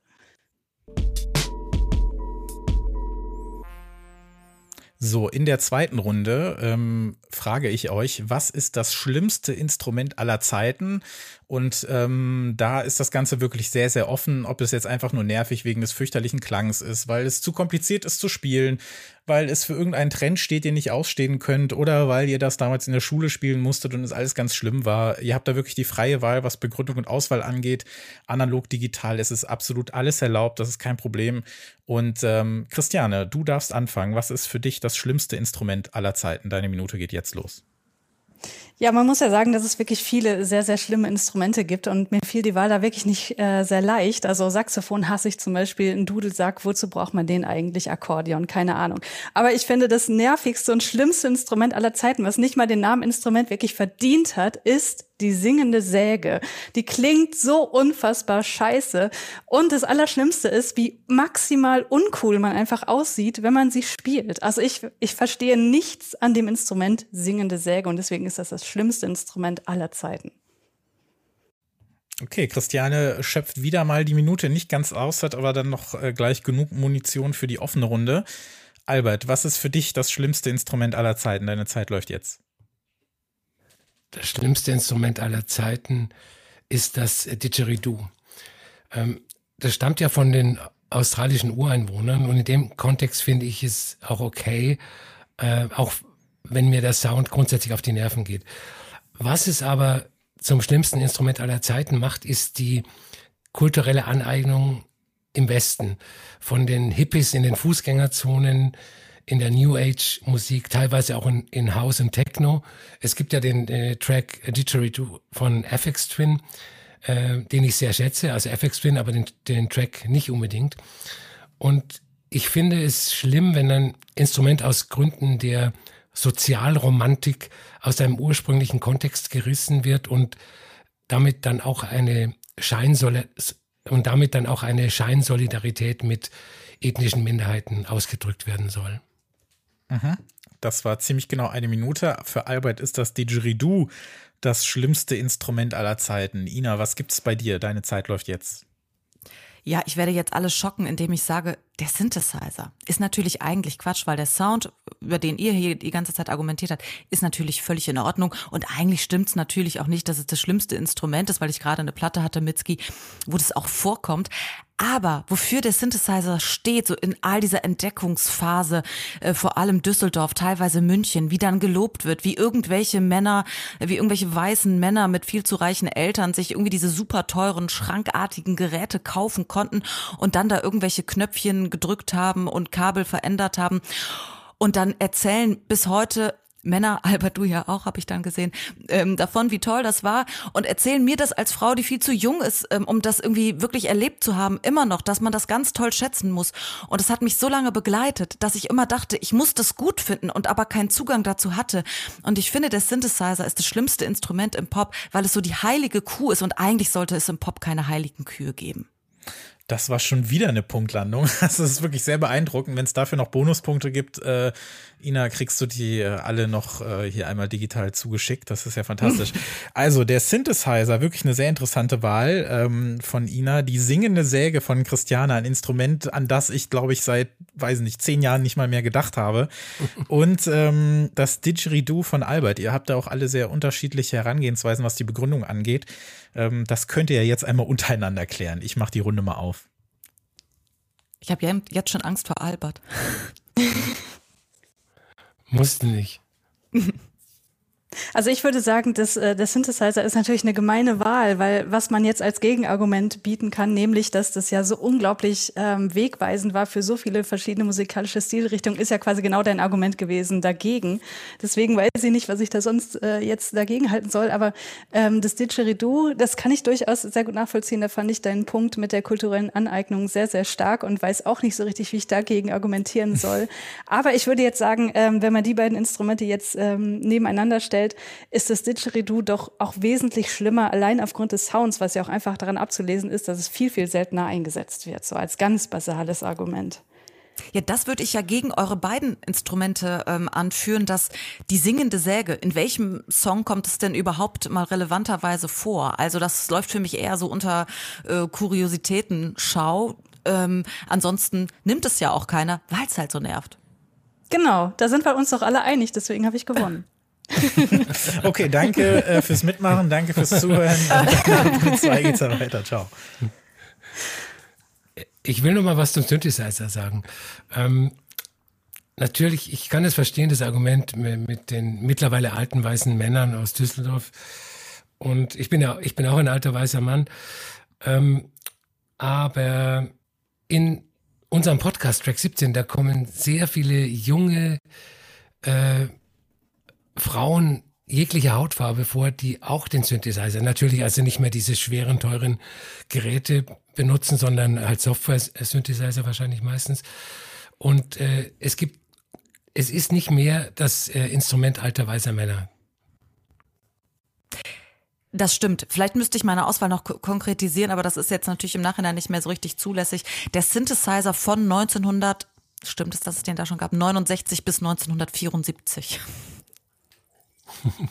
So, in der zweiten Runde ähm, frage ich euch, was ist das schlimmste Instrument aller Zeiten? Und ähm, da ist das Ganze wirklich sehr, sehr offen, ob es jetzt einfach nur nervig wegen des fürchterlichen Klangs ist, weil es zu kompliziert ist zu spielen, weil es für irgendeinen Trend steht, den ihr nicht ausstehen könnt, oder weil ihr das damals in der Schule spielen musstet und es alles ganz schlimm war. Ihr habt da wirklich die freie Wahl, was Begründung und Auswahl angeht. Analog, digital, es ist absolut alles erlaubt, das ist kein Problem. Und ähm, Christiane, du darfst anfangen. Was ist für dich das schlimmste Instrument aller Zeiten? Deine Minute geht jetzt los. Ja, man muss ja sagen, dass es wirklich viele sehr, sehr schlimme Instrumente gibt und mir fiel die Wahl da wirklich nicht äh, sehr leicht. Also Saxophon hasse ich zum Beispiel, ein Dudelsack, wozu braucht man den eigentlich? Akkordeon, keine Ahnung. Aber ich finde, das nervigste und schlimmste Instrument aller Zeiten, was nicht mal den Namen Instrument wirklich verdient hat, ist die singende Säge. Die klingt so unfassbar scheiße. Und das Allerschlimmste ist, wie maximal uncool man einfach aussieht, wenn man sie spielt. Also ich, ich verstehe nichts an dem Instrument singende Säge und deswegen ist das das schlimmste Instrument aller Zeiten. Okay, Christiane schöpft wieder mal die Minute nicht ganz aus, hat aber dann noch äh, gleich genug Munition für die offene Runde. Albert, was ist für dich das schlimmste Instrument aller Zeiten? Deine Zeit läuft jetzt das schlimmste Instrument aller Zeiten ist das Didgeridoo. Ähm, das stammt ja von den australischen Ureinwohnern und in dem Kontext finde ich es auch okay, äh, auch wenn mir der Sound grundsätzlich auf die Nerven geht. Was es aber zum schlimmsten Instrument aller Zeiten macht, ist die kulturelle Aneignung im Westen. Von den Hippies in den Fußgängerzonen in der New Age Musik, teilweise auch in, in House und Techno. Es gibt ja den äh, Track Didgeridoo von FX Twin, äh, den ich sehr schätze, also FX Twin, aber den, den Track nicht unbedingt. Und ich finde es schlimm, wenn ein Instrument aus Gründen der Sozialromantik aus seinem ursprünglichen Kontext gerissen wird und damit dann auch eine Scheinsole und damit dann auch eine Scheinsolidarität mit ethnischen Minderheiten ausgedrückt werden soll. Mhm. Das war ziemlich genau eine Minute. Für Albert ist das Didgeridoo das schlimmste Instrument aller Zeiten. Ina, was gibt's bei dir? Deine Zeit läuft jetzt. Ja, ich werde jetzt alles schocken, indem ich sage, der Synthesizer ist natürlich eigentlich Quatsch, weil der Sound, über den ihr hier die ganze Zeit argumentiert habt, ist natürlich völlig in Ordnung. Und eigentlich stimmt es natürlich auch nicht, dass es das schlimmste Instrument ist, weil ich gerade eine Platte hatte, Mitski, wo das auch vorkommt. Aber wofür der Synthesizer steht, so in all dieser Entdeckungsphase, äh, vor allem Düsseldorf, teilweise München, wie dann gelobt wird, wie irgendwelche Männer, wie irgendwelche weißen Männer mit viel zu reichen Eltern sich irgendwie diese super teuren, schrankartigen Geräte kaufen konnten und dann da irgendwelche Knöpfchen gedrückt haben und Kabel verändert haben und dann erzählen bis heute Männer, Albert, du ja auch, habe ich dann gesehen, ähm, davon, wie toll das war und erzählen mir das als Frau, die viel zu jung ist, ähm, um das irgendwie wirklich erlebt zu haben, immer noch, dass man das ganz toll schätzen muss. Und es hat mich so lange begleitet, dass ich immer dachte, ich muss das gut finden und aber keinen Zugang dazu hatte. Und ich finde, der Synthesizer ist das schlimmste Instrument im Pop, weil es so die heilige Kuh ist und eigentlich sollte es im Pop keine heiligen Kühe geben. Das war schon wieder eine Punktlandung. Das ist wirklich sehr beeindruckend. Wenn es dafür noch Bonuspunkte gibt, äh, Ina, kriegst du die äh, alle noch äh, hier einmal digital zugeschickt. Das ist ja fantastisch. also der Synthesizer, wirklich eine sehr interessante Wahl ähm, von Ina. Die singende Säge von Christiane, ein Instrument, an das ich, glaube ich, seit, weiß nicht, zehn Jahren nicht mal mehr gedacht habe. Und ähm, das Didgeridoo von Albert. Ihr habt da auch alle sehr unterschiedliche Herangehensweisen, was die Begründung angeht. Ähm, das könnt ihr ja jetzt einmal untereinander klären. Ich mache die Runde mal auf. Ich habe jetzt schon Angst vor Albert. Musste nicht. Also ich würde sagen, dass, äh, der Synthesizer ist natürlich eine gemeine Wahl, weil was man jetzt als Gegenargument bieten kann, nämlich, dass das ja so unglaublich ähm, wegweisend war für so viele verschiedene musikalische Stilrichtungen, ist ja quasi genau dein Argument gewesen dagegen. Deswegen weiß ich nicht, was ich da sonst äh, jetzt dagegen halten soll, aber ähm, das Didgeridoo, das kann ich durchaus sehr gut nachvollziehen. Da fand ich deinen Punkt mit der kulturellen Aneignung sehr, sehr stark und weiß auch nicht so richtig, wie ich dagegen argumentieren soll. aber ich würde jetzt sagen, ähm, wenn man die beiden Instrumente jetzt ähm, nebeneinander stellt, ist das Didgeridoo doch auch wesentlich schlimmer, allein aufgrund des Sounds, was ja auch einfach daran abzulesen ist, dass es viel, viel seltener eingesetzt wird, so als ganz basales Argument. Ja, das würde ich ja gegen eure beiden Instrumente ähm, anführen, dass die singende Säge, in welchem Song kommt es denn überhaupt mal relevanterweise vor? Also das läuft für mich eher so unter äh, Kuriositäten-Schau. Ähm, ansonsten nimmt es ja auch keiner, weil es halt so nervt. Genau, da sind wir uns doch alle einig, deswegen habe ich gewonnen. okay, danke äh, fürs Mitmachen, danke fürs Zuhören. Mit zwei geht's dann weiter. Ciao. Ich will noch mal was zum Synthesizer sagen. Ähm, natürlich, ich kann es verstehen, das Argument mit, den mittlerweile alten weißen Männern aus Düsseldorf. Und ich bin ja, ich bin auch ein alter weißer Mann. Ähm, aber in unserem Podcast Track 17, da kommen sehr viele junge äh, Frauen jeglicher Hautfarbe vor, die auch den Synthesizer, natürlich also nicht mehr diese schweren, teuren Geräte benutzen, sondern halt Software-Synthesizer wahrscheinlich meistens. Und äh, es gibt, es ist nicht mehr das äh, Instrument alter weißer Männer. Das stimmt. Vielleicht müsste ich meine Auswahl noch konkretisieren, aber das ist jetzt natürlich im Nachhinein nicht mehr so richtig zulässig. Der Synthesizer von 1900, stimmt es, dass es den da schon gab, 69 bis 1974.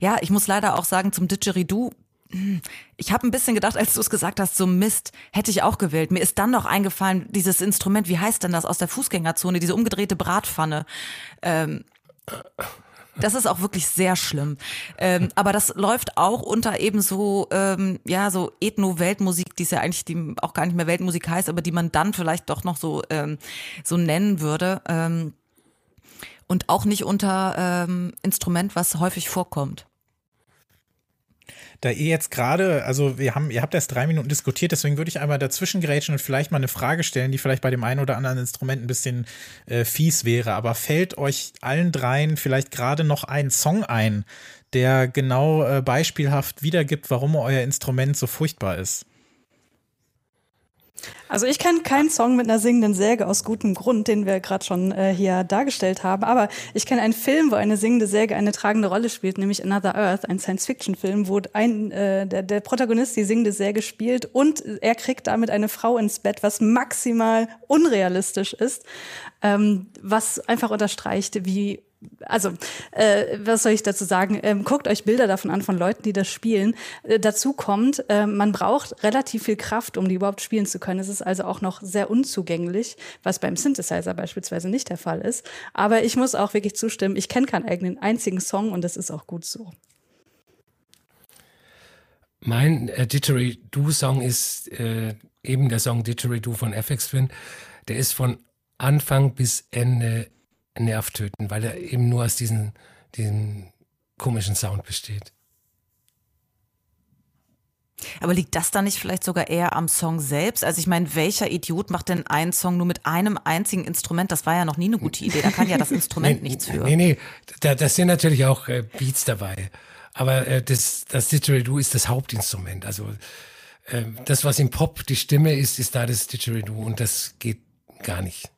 ja, ich muss leider auch sagen, zum Didgeridoo, hm, ich habe ein bisschen gedacht, als du es gesagt hast, so Mist, hätte ich auch gewählt. Mir ist dann noch eingefallen, dieses Instrument, wie heißt denn das aus der Fußgängerzone, diese umgedrehte Bratpfanne. Ähm, das ist auch wirklich sehr schlimm. Ähm, aber das läuft auch unter eben so, ähm, ja, so Ethno-Weltmusik, die es ja eigentlich die auch gar nicht mehr Weltmusik heißt, aber die man dann vielleicht doch noch so, ähm, so nennen würde. Und auch nicht unter ähm, Instrument, was häufig vorkommt. da ihr jetzt gerade, also wir haben, ihr habt erst drei Minuten diskutiert, deswegen würde ich einmal dazwischen gerätschen und vielleicht mal eine Frage stellen, die vielleicht bei dem einen oder anderen Instrument ein bisschen äh, fies wäre. Aber fällt euch allen dreien vielleicht gerade noch ein Song ein, der genau äh, beispielhaft wiedergibt, warum euer Instrument so furchtbar ist? Also ich kenne keinen Song mit einer singenden Säge aus gutem Grund, den wir gerade schon äh, hier dargestellt haben. Aber ich kenne einen Film, wo eine singende Säge eine tragende Rolle spielt, nämlich Another Earth, ein Science-Fiction-Film, wo ein, äh, der, der Protagonist die singende Säge spielt und er kriegt damit eine Frau ins Bett, was maximal unrealistisch ist, ähm, was einfach unterstreicht, wie also, äh, was soll ich dazu sagen? Ähm, guckt euch Bilder davon an von Leuten, die das spielen. Äh, dazu kommt, äh, man braucht relativ viel Kraft, um die überhaupt spielen zu können. Es ist also auch noch sehr unzugänglich, was beim Synthesizer beispielsweise nicht der Fall ist. Aber ich muss auch wirklich zustimmen, ich kenne keinen eigenen einzigen Song und das ist auch gut so. Mein äh, Didgeridoo-Song ist äh, eben der Song Didgeridoo von FX Twin. Der ist von Anfang bis Ende nervtöten, weil er eben nur aus diesem, diesem komischen Sound besteht. Aber liegt das dann nicht vielleicht sogar eher am Song selbst? Also ich meine, welcher Idiot macht denn einen Song nur mit einem einzigen Instrument? Das war ja noch nie eine gute Idee. Da kann ja das Instrument nee, nichts für. Nee, nee, da, da sind natürlich auch äh, Beats dabei. Aber äh, das, das Didgeridoo ist das Hauptinstrument. Also äh, das, was im Pop die Stimme ist, ist da das Didgeridoo und das geht gar nicht.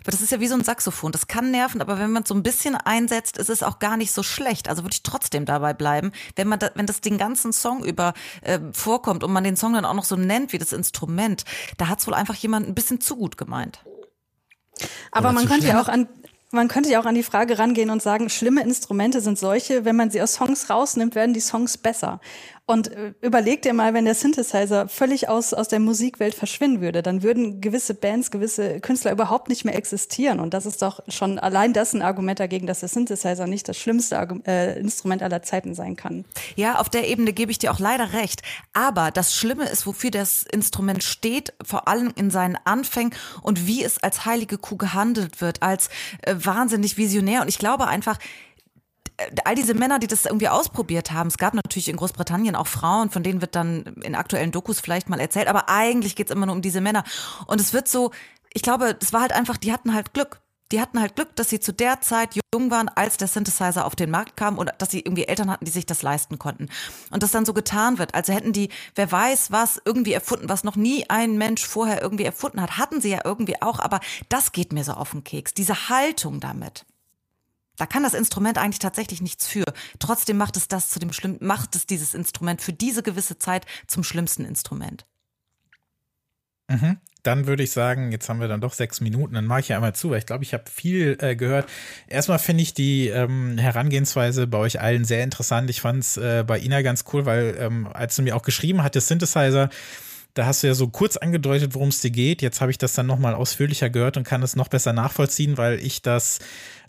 Aber das ist ja wie so ein Saxophon. Das kann nerven, aber wenn man es so ein bisschen einsetzt, ist es auch gar nicht so schlecht. Also würde ich trotzdem dabei bleiben, wenn man da, wenn das den ganzen Song über äh, vorkommt und man den Song dann auch noch so nennt wie das Instrument, da hat es wohl einfach jemand ein bisschen zu gut gemeint. Aber man könnte ja auch an, man könnte ja auch an die Frage rangehen und sagen, schlimme Instrumente sind solche, wenn man sie aus Songs rausnimmt, werden die Songs besser. Und äh, überleg dir mal, wenn der Synthesizer völlig aus, aus der Musikwelt verschwinden würde, dann würden gewisse Bands, gewisse Künstler überhaupt nicht mehr existieren. Und das ist doch schon allein das ein Argument dagegen, dass der Synthesizer nicht das schlimmste äh, Instrument aller Zeiten sein kann. Ja, auf der Ebene gebe ich dir auch leider recht. Aber das Schlimme ist, wofür das Instrument steht, vor allem in seinen Anfängen und wie es als heilige Kuh gehandelt wird, als äh, wahnsinnig visionär. Und ich glaube einfach, all diese Männer, die das irgendwie ausprobiert haben, es gab natürlich in Großbritannien auch Frauen, von denen wird dann in aktuellen Dokus vielleicht mal erzählt, aber eigentlich geht's immer nur um diese Männer. Und es wird so, ich glaube, es war halt einfach, die hatten halt Glück. Die hatten halt Glück, dass sie zu der Zeit jung waren, als der Synthesizer auf den Markt kam und dass sie irgendwie Eltern hatten, die sich das leisten konnten. Und das dann so getan wird. Also hätten die, wer weiß was, irgendwie erfunden, was noch nie ein Mensch vorher irgendwie erfunden hat. Hatten sie ja irgendwie auch, aber das geht mir so auf den Keks. Diese Haltung damit. Da kann das Instrument eigentlich tatsächlich nichts für. Trotzdem macht es das zu dem schlimm, macht es dieses Instrument für diese gewisse Zeit zum schlimmsten Instrument. Mhm. Dann würde ich sagen, jetzt haben wir dann doch sechs Minuten, dann mache ich ja einmal zu, weil ich glaube, ich habe viel äh, gehört. Erstmal finde ich die ähm, Herangehensweise bei euch allen sehr interessant. Ich fand es äh, bei Ina ganz cool, weil ähm, als du mir auch geschrieben hattest, Synthesizer, da hast du ja so kurz angedeutet, worum es dir geht. Jetzt habe ich das dann nochmal ausführlicher gehört und kann es noch besser nachvollziehen, weil ich das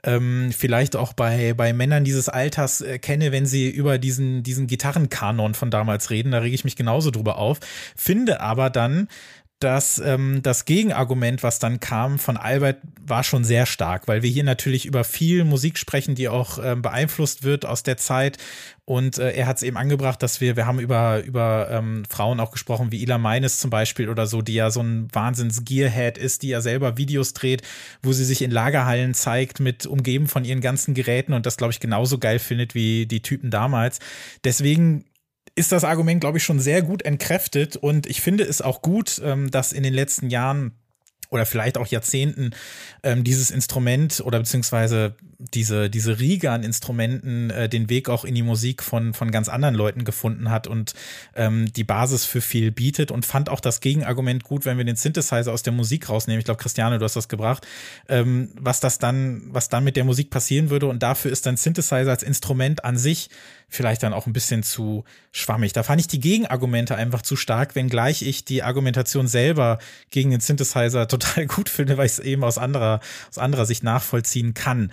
ähm, vielleicht auch bei, bei Männern dieses Alters äh, kenne, wenn sie über diesen, diesen Gitarrenkanon von damals reden. Da rege ich mich genauso drüber auf. Finde aber dann, dass ähm, das Gegenargument, was dann kam von Albert, war schon sehr stark, weil wir hier natürlich über viel Musik sprechen, die auch ähm, beeinflusst wird aus der Zeit. Und äh, er hat es eben angebracht, dass wir, wir haben über, über ähm, Frauen auch gesprochen, wie Ila Meines zum Beispiel oder so, die ja so ein Wahnsinns-Gearhead ist, die ja selber Videos dreht, wo sie sich in Lagerhallen zeigt, mit umgeben von ihren ganzen Geräten und das, glaube ich, genauso geil findet wie die Typen damals. Deswegen ist das Argument, glaube ich, schon sehr gut entkräftet. Und ich finde es auch gut, ähm, dass in den letzten Jahren oder vielleicht auch Jahrzehnten ähm, dieses Instrument oder beziehungsweise diese, diese Riege an Instrumenten äh, den Weg auch in die Musik von, von ganz anderen Leuten gefunden hat und ähm, die Basis für viel bietet und fand auch das Gegenargument gut, wenn wir den Synthesizer aus der Musik rausnehmen. Ich glaube, Christiane, du hast das gebracht, ähm, was das dann, was dann mit der Musik passieren würde und dafür ist dann Synthesizer als Instrument an sich vielleicht dann auch ein bisschen zu schwammig. Da fand ich die Gegenargumente einfach zu stark, wenngleich ich die Argumentation selber gegen den Synthesizer total gut finde, weil ich es eben aus anderer, aus anderer Sicht nachvollziehen kann.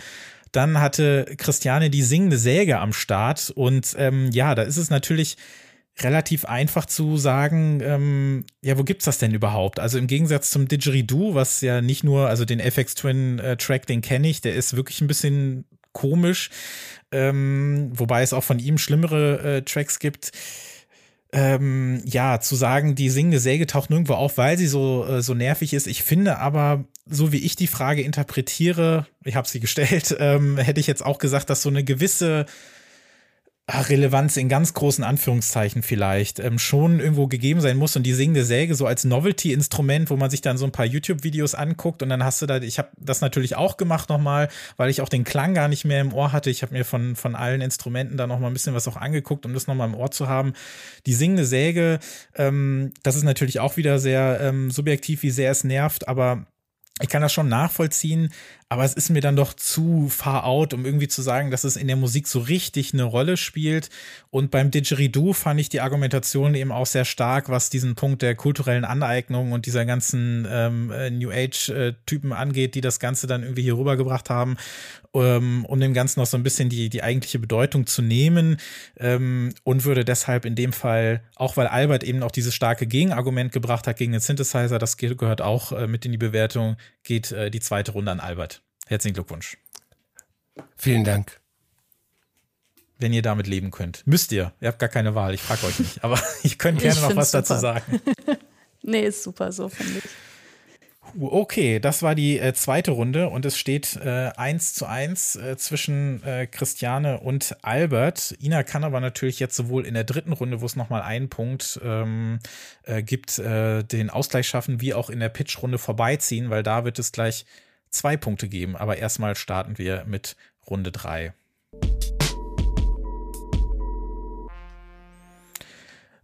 Dann hatte Christiane die singende Säge am Start und ähm, ja, da ist es natürlich relativ einfach zu sagen, ähm, ja, wo gibt's das denn überhaupt? Also im Gegensatz zum Didgeridoo, was ja nicht nur, also den FX Twin äh, Track, den kenne ich, der ist wirklich ein bisschen komisch, ähm, wobei es auch von ihm schlimmere äh, Tracks gibt ähm, ja, zu sagen, die singende Säge taucht nirgendwo auf, weil sie so, äh, so nervig ist. Ich finde aber, so wie ich die Frage interpretiere, ich habe sie gestellt, ähm, hätte ich jetzt auch gesagt, dass so eine gewisse Relevanz in ganz großen Anführungszeichen vielleicht ähm, schon irgendwo gegeben sein muss und die singende Säge so als Novelty-Instrument, wo man sich dann so ein paar YouTube-Videos anguckt und dann hast du da, ich habe das natürlich auch gemacht nochmal, weil ich auch den Klang gar nicht mehr im Ohr hatte. Ich habe mir von, von allen Instrumenten da nochmal ein bisschen was auch angeguckt, um das nochmal im Ohr zu haben. Die singende Säge, ähm, das ist natürlich auch wieder sehr ähm, subjektiv, wie sehr es nervt, aber ich kann das schon nachvollziehen, aber es ist mir dann doch zu far out, um irgendwie zu sagen, dass es in der Musik so richtig eine Rolle spielt. Und beim Didgeridoo fand ich die Argumentation eben auch sehr stark, was diesen Punkt der kulturellen Aneignung und dieser ganzen ähm, äh, New Age-Typen angeht, die das Ganze dann irgendwie hier rübergebracht haben, ähm, um dem Ganzen noch so ein bisschen die, die eigentliche Bedeutung zu nehmen. Ähm, und würde deshalb in dem Fall, auch weil Albert eben auch dieses starke Gegenargument gebracht hat gegen den Synthesizer, das gehört auch äh, mit in die Bewertung, geht äh, die zweite Runde an Albert. Herzlichen Glückwunsch. Vielen Dank. Wenn ihr damit leben könnt. Müsst ihr. Ihr habt gar keine Wahl. Ich frage euch nicht. Aber ich könnte gerne noch was super. dazu sagen. nee, ist super so, finde ich. Okay, das war die äh, zweite Runde und es steht äh, 1 zu 1 äh, zwischen äh, Christiane und Albert. Ina kann aber natürlich jetzt sowohl in der dritten Runde, wo es nochmal einen Punkt ähm, äh, gibt, äh, den Ausgleich schaffen, wie auch in der Pitch-Runde vorbeiziehen, weil da wird es gleich zwei Punkte geben. Aber erstmal starten wir mit Runde drei.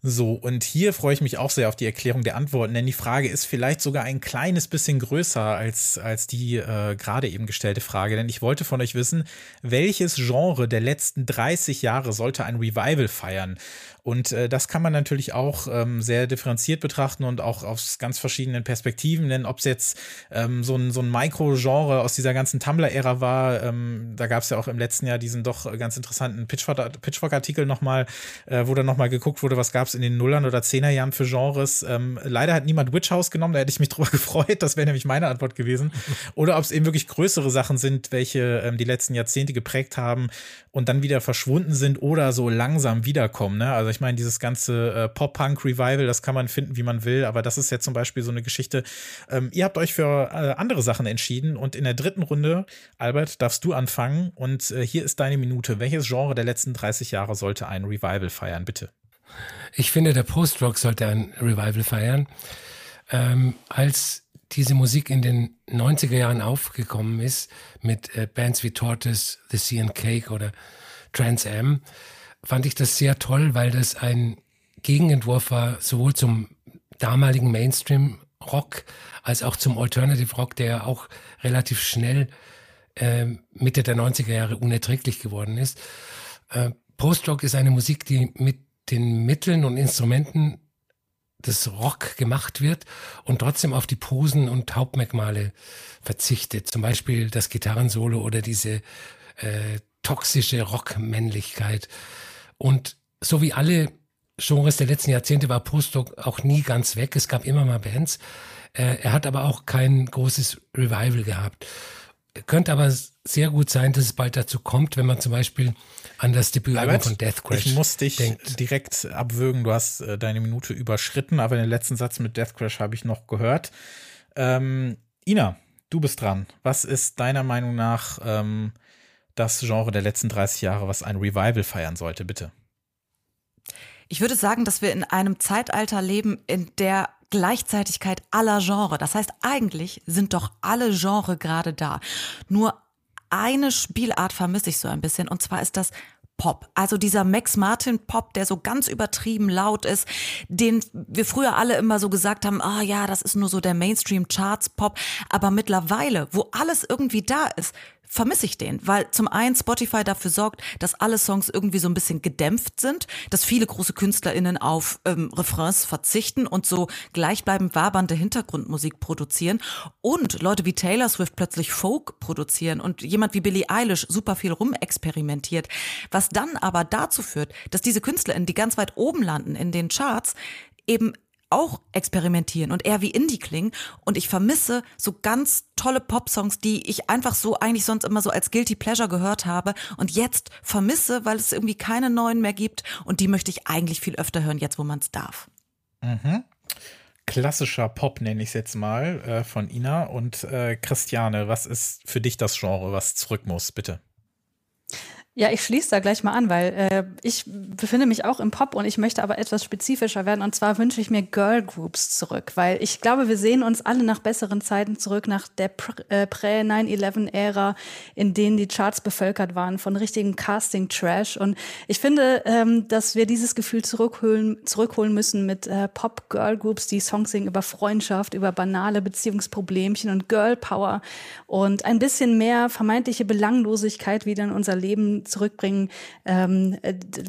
So, und hier freue ich mich auch sehr auf die Erklärung der Antworten, denn die Frage ist vielleicht sogar ein kleines bisschen größer als, als die äh, gerade eben gestellte Frage. Denn ich wollte von euch wissen, welches Genre der letzten 30 Jahre sollte ein Revival feiern? Und äh, das kann man natürlich auch ähm, sehr differenziert betrachten und auch aus ganz verschiedenen Perspektiven, denn ob es jetzt ähm, so ein, so ein Mikro-Genre aus dieser ganzen Tumblr-Ära war, ähm, da gab es ja auch im letzten Jahr diesen doch ganz interessanten Pitchfork-Artikel nochmal, äh, wo dann nochmal geguckt wurde, was gab es in den Nullern oder Zehnerjahren für Genres. Ähm, leider hat niemand Witch House genommen, da hätte ich mich drüber gefreut, das wäre nämlich meine Antwort gewesen. Oder ob es eben wirklich größere Sachen sind, welche ähm, die letzten Jahrzehnte geprägt haben und dann wieder verschwunden sind oder so langsam wiederkommen. Ne? Also ich meine, dieses ganze äh, Pop-Punk-Revival, das kann man finden, wie man will, aber das ist jetzt zum Beispiel so eine Geschichte. Ähm, ihr habt euch für äh, andere Sachen entschieden und in der dritten Runde, Albert, darfst du anfangen und äh, hier ist deine Minute. Welches Genre der letzten 30 Jahre sollte ein Revival feiern, bitte? Ich finde, der Post-Rock sollte ein Revival feiern. Ähm, als diese Musik in den 90er Jahren aufgekommen ist, mit äh, Bands wie Tortoise, The Sea and Cake oder Trans Am, fand ich das sehr toll, weil das ein Gegenentwurf war, sowohl zum damaligen Mainstream-Rock als auch zum Alternative Rock, der ja auch relativ schnell äh, Mitte der 90er Jahre unerträglich geworden ist. Äh, Post-Rock ist eine Musik, die mit den Mitteln und Instrumenten des Rock gemacht wird und trotzdem auf die Posen und Hauptmerkmale verzichtet. Zum Beispiel das Gitarrensolo oder diese äh, toxische Rockmännlichkeit. Und so wie alle Genres der letzten Jahrzehnte war Post-Rock auch nie ganz weg. Es gab immer mal Bands. Äh, er hat aber auch kein großes Revival gehabt. Könnte aber sehr gut sein, dass es bald dazu kommt, wenn man zum Beispiel an das Debütalbum von Death Crash Ich muss dich denkt. direkt abwürgen. Du hast äh, deine Minute überschritten, aber den letzten Satz mit Death Crash habe ich noch gehört. Ähm, Ina, du bist dran. Was ist deiner Meinung nach ähm, das Genre der letzten 30 Jahre, was ein Revival feiern sollte? Bitte. Ich würde sagen, dass wir in einem Zeitalter leben, in der Gleichzeitigkeit aller Genre. Das heißt, eigentlich sind doch alle Genre gerade da. Nur eine Spielart vermisse ich so ein bisschen und zwar ist das Pop. Also dieser Max Martin Pop, der so ganz übertrieben laut ist, den wir früher alle immer so gesagt haben, ah oh ja, das ist nur so der Mainstream Charts Pop, aber mittlerweile, wo alles irgendwie da ist, vermisse ich den, weil zum einen Spotify dafür sorgt, dass alle Songs irgendwie so ein bisschen gedämpft sind, dass viele große KünstlerInnen auf ähm, Refrains verzichten und so gleichbleibend wabernde Hintergrundmusik produzieren und Leute wie Taylor Swift plötzlich Folk produzieren und jemand wie Billie Eilish super viel rumexperimentiert, was dann aber dazu führt, dass diese KünstlerInnen, die ganz weit oben landen in den Charts, eben auch experimentieren und eher wie Indie klingen. Und ich vermisse so ganz tolle Popsongs, die ich einfach so eigentlich sonst immer so als Guilty Pleasure gehört habe und jetzt vermisse, weil es irgendwie keine neuen mehr gibt. Und die möchte ich eigentlich viel öfter hören, jetzt wo man es darf. Mhm klassischer Pop, nenne ich es jetzt mal, äh, von Ina. Und äh, Christiane, was ist für dich das Genre, was zurück muss, bitte? Ja, ich schließe da gleich mal an, weil äh, ich befinde mich auch im Pop und ich möchte aber etwas spezifischer werden. Und zwar wünsche ich mir Girl Groups zurück, weil ich glaube, wir sehen uns alle nach besseren Zeiten zurück, nach der äh, Prä-9-11-Ära, in denen die Charts bevölkert waren von richtigen Casting-Trash. Und ich finde, ähm, dass wir dieses Gefühl zurückholen, zurückholen müssen mit äh, Pop-Girl Groups, die Songs singen über Freundschaft, über banale Beziehungsproblemchen und Girl Power und ein bisschen mehr vermeintliche Belanglosigkeit wieder in unser Leben zurückbringen, ähm,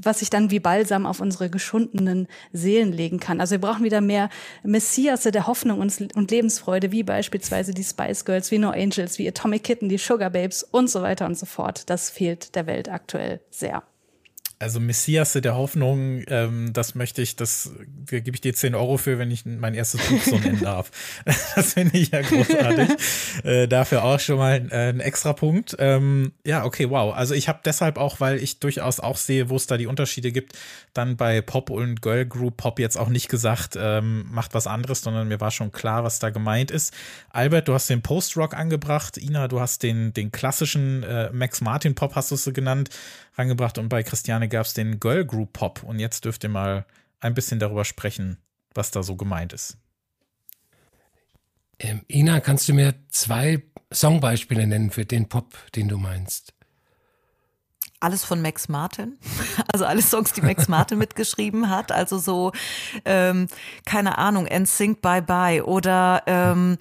was sich dann wie Balsam auf unsere geschundenen Seelen legen kann. Also wir brauchen wieder mehr Messias der Hoffnung und, und Lebensfreude, wie beispielsweise die Spice Girls, wie No Angels, wie Atomic Kitten, die Sugar Babes und so weiter und so fort. Das fehlt der Welt aktuell sehr also Messias der Hoffnung, ähm, das möchte ich, das da gebe ich dir 10 Euro für, wenn ich mein erstes Buch so nennen darf. das finde ich ja großartig. äh, dafür auch schon mal äh, ein extra Punkt. Ähm, ja, okay, wow. Also ich habe deshalb auch, weil ich durchaus auch sehe, wo es da die Unterschiede gibt, dann bei Pop und Girl Group Pop jetzt auch nicht gesagt, ähm, macht was anderes, sondern mir war schon klar, was da gemeint ist. Albert, du hast den Post-Rock angebracht. Ina, du hast den, den klassischen äh, Max Martin Pop, hast du es genannt rangebracht und bei Christiane gab es den Girl Group Pop und jetzt dürft ihr mal ein bisschen darüber sprechen, was da so gemeint ist. Ähm, Ina, kannst du mir zwei Songbeispiele nennen für den Pop, den du meinst? alles von Max Martin. Also alle Songs, die Max Martin mitgeschrieben hat. Also so, ähm, keine Ahnung, NSYNC Bye Bye oder ähm,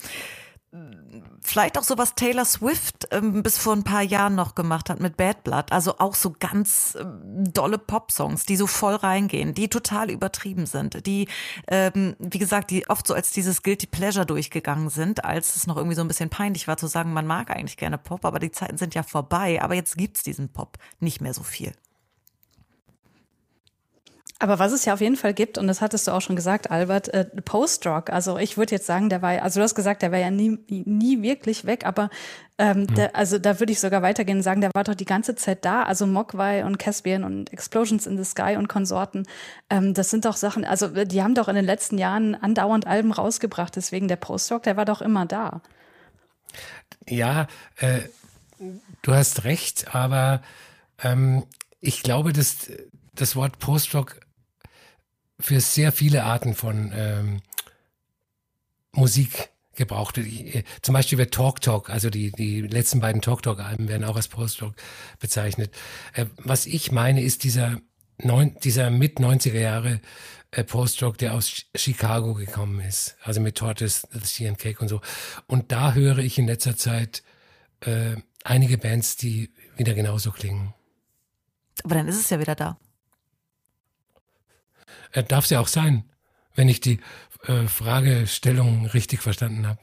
vielleicht auch so was Taylor Swift ähm, bis vor ein paar Jahren noch gemacht hat mit Bad Blood. Also auch so ganz ähm, dolle Pop-Songs, die so voll reingehen, die total übertrieben sind, die, ähm, wie gesagt, die oft so als dieses Guilty Pleasure durchgegangen sind, als es noch irgendwie so ein bisschen peinlich war zu sagen, man mag eigentlich gerne Pop, aber die Zeiten sind ja vorbei. Aber jetzt gibt's diesen Pop nicht mehr so viel. Aber was es ja auf jeden Fall gibt, und das hattest du auch schon gesagt, Albert, äh, Post-Rock. Also ich würde jetzt sagen, der war, also du hast gesagt, der war ja nie, nie wirklich weg, aber ähm, mhm. der, also da würde ich sogar weitergehen und sagen, der war doch die ganze Zeit da. Also Mogwai und Caspian und Explosions in the Sky und Konsorten, ähm, das sind doch Sachen, also die haben doch in den letzten Jahren andauernd Alben rausgebracht. Deswegen der Post-Rock, der war doch immer da. Ja, äh, du hast recht, aber ähm, ich glaube, dass das Wort Post-Rock für sehr viele Arten von ähm, Musik gebraucht wird. Äh, zum Beispiel wird Talk Talk, also die, die letzten beiden Talk Talk Alben werden auch als Post-Rock bezeichnet. Äh, was ich meine, ist dieser, neun, dieser mit 90er Jahre äh, Post-Rock, der aus Chicago gekommen ist. Also mit Tortoise, The Sea and Cake und so. Und da höre ich in letzter Zeit äh, einige Bands, die wieder genauso klingen. Aber dann ist es ja wieder da. Äh, Darf es ja auch sein, wenn ich die äh, Fragestellung richtig verstanden habe.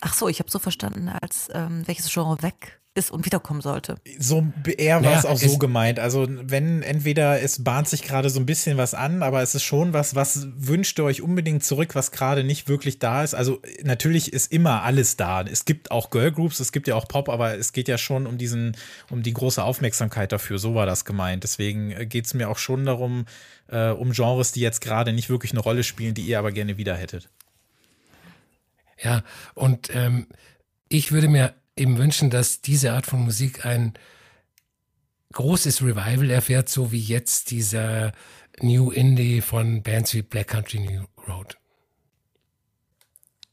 Ach so, ich habe so verstanden, als ähm, welches Genre weg ist und wiederkommen sollte. So eher war es auch so gemeint. Also wenn entweder es bahnt sich gerade so ein bisschen was an, aber es ist schon was, was wünscht ihr euch unbedingt zurück, was gerade nicht wirklich da ist. Also natürlich ist immer alles da. Es gibt auch Girlgroups, es gibt ja auch Pop, aber es geht ja schon um diesen, um die große Aufmerksamkeit dafür. So war das gemeint. Deswegen äh, geht es mir auch schon darum, äh, um Genres, die jetzt gerade nicht wirklich eine Rolle spielen, die ihr aber gerne wieder hättet. Ja, und ähm, ich würde mir eben wünschen, dass diese Art von Musik ein großes Revival erfährt, so wie jetzt dieser New Indie von Bands wie Black Country New Road.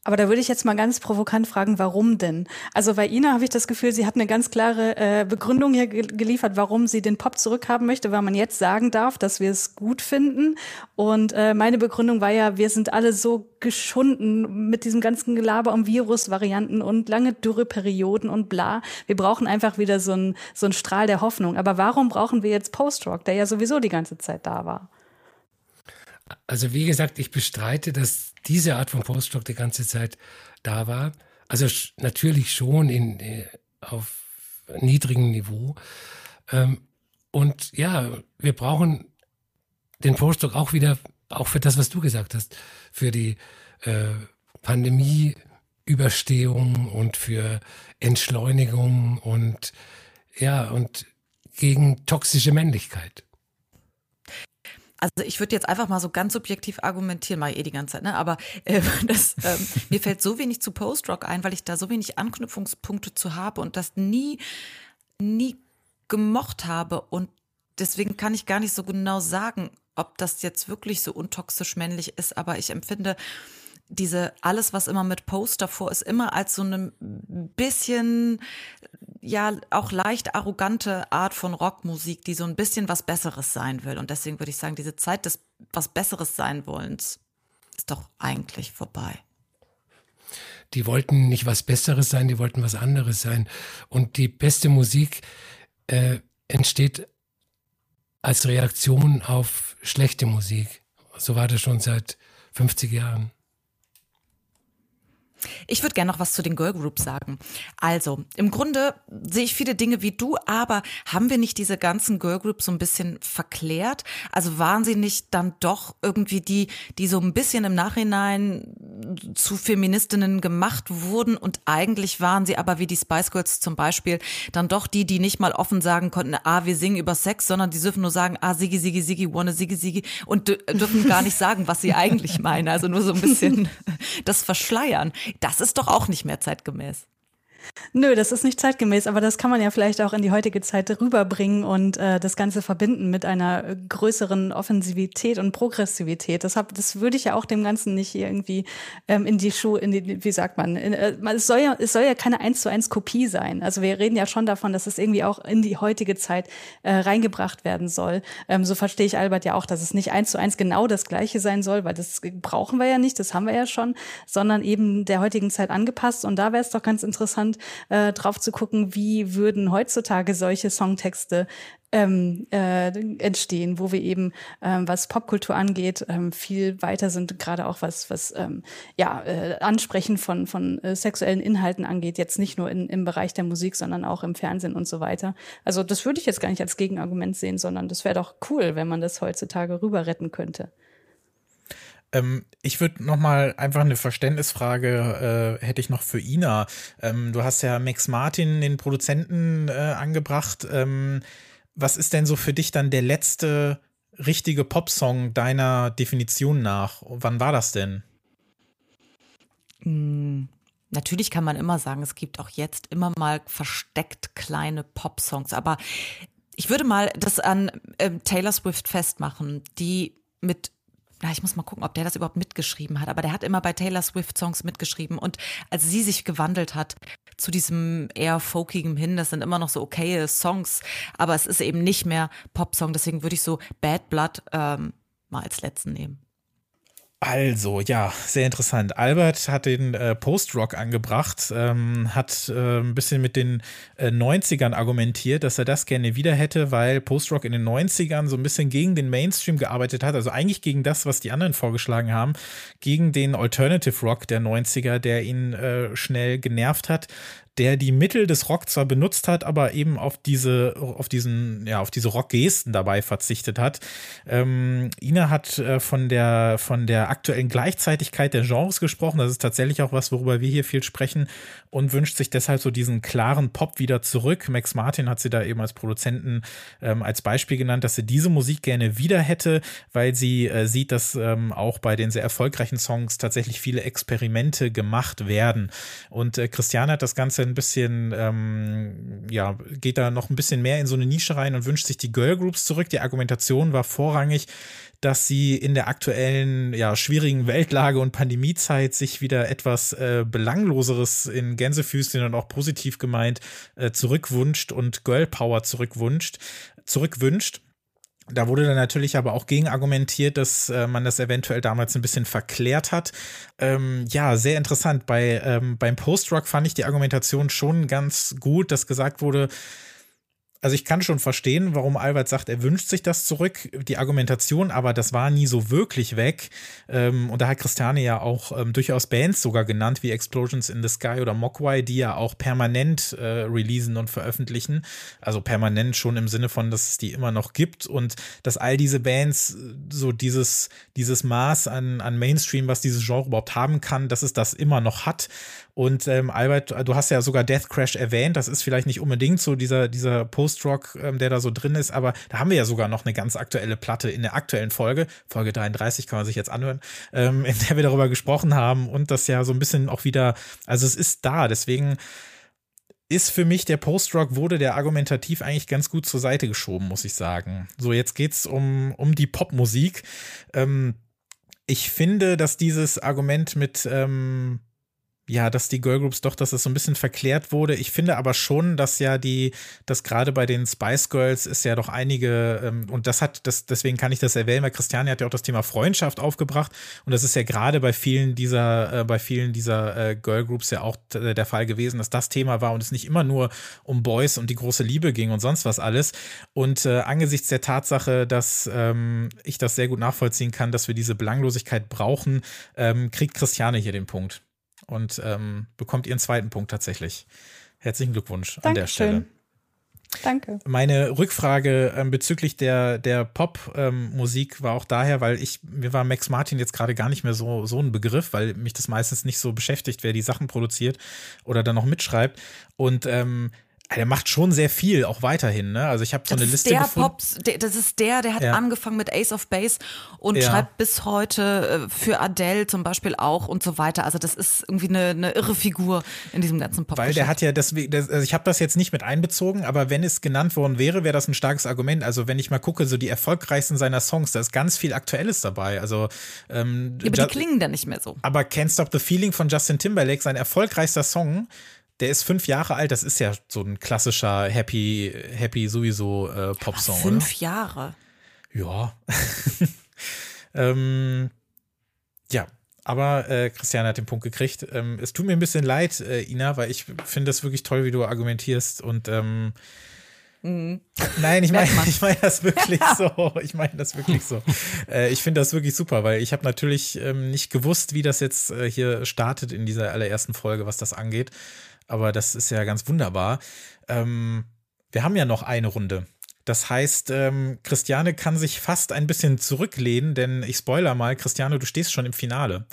Aber da würde ich jetzt mal ganz provokant fragen, warum denn? Also bei Ina habe ich das Gefühl, sie hat eine ganz klare äh, Begründung hier ge geliefert, warum sie den Pop zurückhaben möchte, weil man jetzt sagen darf, dass wir es gut finden. Und äh, meine Begründung war ja, wir sind alle so geschunden mit diesem ganzen Gelaber um Virusvarianten und lange Dürreperioden und bla. Wir brauchen einfach wieder so einen so einen Strahl der Hoffnung. Aber warum brauchen wir jetzt Post-Rock, der ja sowieso die ganze Zeit da war? Also wie gesagt, ich bestreite, dass diese Art von Postrock die ganze Zeit da war. Also natürlich schon in, äh, auf niedrigem Niveau. Ähm, und ja, wir brauchen den Postrock auch wieder auch für das, was du gesagt hast, für die äh, Pandemieüberstehung und für Entschleunigung und ja, und gegen toxische Männlichkeit. Also ich würde jetzt einfach mal so ganz subjektiv argumentieren, ich eh die ganze Zeit, ne? Aber äh, das, ähm, mir fällt so wenig zu Post-Rock ein, weil ich da so wenig Anknüpfungspunkte zu habe und das nie, nie gemocht habe. Und deswegen kann ich gar nicht so genau sagen, ob das jetzt wirklich so untoxisch männlich ist, aber ich empfinde diese alles, was immer mit Post davor ist, immer als so eine bisschen, ja, auch leicht arrogante Art von Rockmusik, die so ein bisschen was Besseres sein will. Und deswegen würde ich sagen, diese Zeit des was Besseres sein wollens ist doch eigentlich vorbei. Die wollten nicht was Besseres sein, die wollten was anderes sein. Und die beste Musik äh, entsteht als Reaktion auf schlechte Musik. So war das schon seit 50 Jahren. Ich würde gerne noch was zu den Girl Groups sagen. Also, im Grunde sehe ich viele Dinge wie du, aber haben wir nicht diese ganzen Girl Groups so ein bisschen verklärt? Also waren sie nicht dann doch irgendwie die, die so ein bisschen im Nachhinein zu Feministinnen gemacht wurden und eigentlich waren sie aber wie die Spice Girls zum Beispiel dann doch die, die nicht mal offen sagen konnten, ah, wir singen über Sex, sondern die dürfen nur sagen, ah, Sigi, Sigi, Sigi, wanna Sigi, Sigi und dürfen gar nicht sagen, was sie eigentlich meinen. Also nur so ein bisschen das Verschleiern. Das ist doch auch nicht mehr zeitgemäß. Nö, das ist nicht zeitgemäß, aber das kann man ja vielleicht auch in die heutige Zeit rüberbringen und äh, das Ganze verbinden mit einer größeren Offensivität und Progressivität. Das, hab, das würde ich ja auch dem Ganzen nicht irgendwie ähm, in die Schuhe, in die, wie sagt man, in, äh, es, soll ja, es soll ja keine eins zu eins Kopie sein. Also wir reden ja schon davon, dass es irgendwie auch in die heutige Zeit äh, reingebracht werden soll. Ähm, so verstehe ich Albert ja auch, dass es nicht eins zu eins genau das Gleiche sein soll, weil das brauchen wir ja nicht, das haben wir ja schon, sondern eben der heutigen Zeit angepasst. Und da wäre es doch ganz interessant, äh, drauf zu gucken, wie würden heutzutage solche Songtexte ähm, äh, entstehen, wo wir eben, ähm, was Popkultur angeht, ähm, viel weiter sind, gerade auch was, was ähm, ja, äh, Ansprechen von, von äh, sexuellen Inhalten angeht, jetzt nicht nur in, im Bereich der Musik, sondern auch im Fernsehen und so weiter. Also das würde ich jetzt gar nicht als Gegenargument sehen, sondern das wäre doch cool, wenn man das heutzutage rüber retten könnte. Ähm, ich würde noch mal einfach eine Verständnisfrage äh, hätte ich noch für Ina. Ähm, du hast ja Max Martin, den Produzenten, äh, angebracht. Ähm, was ist denn so für dich dann der letzte richtige Popsong deiner Definition nach? Wann war das denn? Hm. Natürlich kann man immer sagen, es gibt auch jetzt immer mal versteckt kleine Popsongs, aber ich würde mal das an äh, Taylor Swift festmachen, die mit ja, ich muss mal gucken, ob der das überhaupt mitgeschrieben hat, aber der hat immer bei Taylor Swift Songs mitgeschrieben. Und als sie sich gewandelt hat zu diesem eher folkigen hin, das sind immer noch so okaye Songs, aber es ist eben nicht mehr Popsong, deswegen würde ich so Bad Blood ähm, mal als letzten nehmen. Also, ja, sehr interessant. Albert hat den äh, Post-Rock angebracht, ähm, hat äh, ein bisschen mit den äh, 90ern argumentiert, dass er das gerne wieder hätte, weil Post-Rock in den 90ern so ein bisschen gegen den Mainstream gearbeitet hat, also eigentlich gegen das, was die anderen vorgeschlagen haben, gegen den Alternative Rock der 90er, der ihn äh, schnell genervt hat der die Mittel des Rock zwar benutzt hat, aber eben auf diese, auf diesen, ja, auf diese Rockgesten dabei verzichtet hat. Ähm, Ina hat äh, von der, von der aktuellen Gleichzeitigkeit der Genres gesprochen. Das ist tatsächlich auch was, worüber wir hier viel sprechen und wünscht sich deshalb so diesen klaren Pop wieder zurück. Max Martin hat sie da eben als Produzenten ähm, als Beispiel genannt, dass sie diese Musik gerne wieder hätte, weil sie äh, sieht, dass ähm, auch bei den sehr erfolgreichen Songs tatsächlich viele Experimente gemacht werden. Und äh, Christiane hat das Ganze ein bisschen, ähm, ja, geht da noch ein bisschen mehr in so eine Nische rein und wünscht sich die Girl Groups zurück. Die Argumentation war vorrangig, dass sie in der aktuellen, ja, schwierigen Weltlage und Pandemiezeit sich wieder etwas äh, Belangloseres in Gänsefüßchen und auch positiv gemeint äh, zurückwünscht und Girl Power zurückwünscht, zurückwünscht. Da wurde dann natürlich aber auch gegen argumentiert, dass äh, man das eventuell damals ein bisschen verklärt hat. Ähm, ja, sehr interessant. Bei, ähm, beim Post-Rock fand ich die Argumentation schon ganz gut, dass gesagt wurde, also ich kann schon verstehen, warum Albert sagt, er wünscht sich das zurück, die Argumentation, aber das war nie so wirklich weg. Ähm, und da hat Christiane ja auch ähm, durchaus Bands sogar genannt, wie Explosions in the Sky oder Mogwai, die ja auch permanent äh, releasen und veröffentlichen. Also permanent schon im Sinne von, dass es die immer noch gibt und dass all diese Bands äh, so dieses, dieses Maß an, an Mainstream, was dieses Genre überhaupt haben kann, dass es das immer noch hat. Und ähm, Albert, du hast ja sogar Death Crash erwähnt. Das ist vielleicht nicht unbedingt so dieser, dieser Post-Rock, ähm, der da so drin ist, aber da haben wir ja sogar noch eine ganz aktuelle Platte in der aktuellen Folge, Folge 33 kann man sich jetzt anhören, ähm, in der wir darüber gesprochen haben und das ja so ein bisschen auch wieder, also es ist da, deswegen ist für mich der Post-Rock wurde der argumentativ eigentlich ganz gut zur Seite geschoben, muss ich sagen. So, jetzt geht's um, um die Popmusik. Ähm, ich finde, dass dieses Argument mit, ähm, ja, dass die Girlgroups doch, dass es so ein bisschen verklärt wurde. Ich finde aber schon, dass ja die, dass gerade bei den Spice Girls ist ja doch einige, ähm, und das hat, das, deswegen kann ich das erwähnen, weil Christiane hat ja auch das Thema Freundschaft aufgebracht. Und das ist ja gerade bei vielen dieser, äh, bei vielen dieser äh, Girlgroups ja auch äh, der Fall gewesen, dass das Thema war und es nicht immer nur um Boys und die große Liebe ging und sonst was alles. Und äh, angesichts der Tatsache, dass ähm, ich das sehr gut nachvollziehen kann, dass wir diese Belanglosigkeit brauchen, ähm, kriegt Christiane hier den Punkt und ähm, bekommt ihren zweiten Punkt tatsächlich. Herzlichen Glückwunsch Dankeschön. an der Stelle. Danke. Meine Rückfrage ähm, bezüglich der, der Pop-Musik ähm, war auch daher, weil ich, mir war Max Martin jetzt gerade gar nicht mehr so, so ein Begriff, weil mich das meistens nicht so beschäftigt, wer die Sachen produziert oder dann noch mitschreibt. Und ähm, der macht schon sehr viel, auch weiterhin. Ne? Also ich habe so das eine Liste der gefunden. Pops, der, das ist der, der hat Ja. angefangen mit Ace of Base und Ja. schreibt bis heute äh, für Adele zum Beispiel auch und so weiter. Also das ist irgendwie eine, eine irre Figur in diesem ganzen pop Weil der hat ja deswegen, also ich habe das jetzt nicht mit einbezogen, aber wenn es genannt worden wäre, wäre das ein starkes Argument. Also wenn ich mal gucke, so die erfolgreichsten seiner Songs, da ist ganz viel Aktuelles dabei. Also ähm, aber die klingen dann nicht mehr so. aber Can't Stop the Feeling von Justin Timberlake, sein erfolgreichster Song, der ist fünf Jahre alt. Das ist ja so ein klassischer Happy, Happy sowieso äh, Popsong. oder? Fünf Jahre. Ja. ähm, ja, aber äh, Christiane hat den Punkt gekriegt. Ähm, es tut mir ein bisschen leid, äh, Ina, weil ich finde das wirklich toll, wie du argumentierst und ähm, Nein, ich meine ich mein das wirklich so. Ich meine das wirklich so. Äh, ich finde das wirklich super, weil ich habe natürlich ähm, nicht gewusst, wie das jetzt äh, hier startet in dieser allerersten Folge, was das angeht. Aber das ist ja ganz wunderbar. Ähm, wir haben ja noch eine Runde. Das heißt, ähm, Christiane kann sich fast ein bisschen zurücklehnen, denn ich spoiler mal, Christiane, du stehst schon im Finale.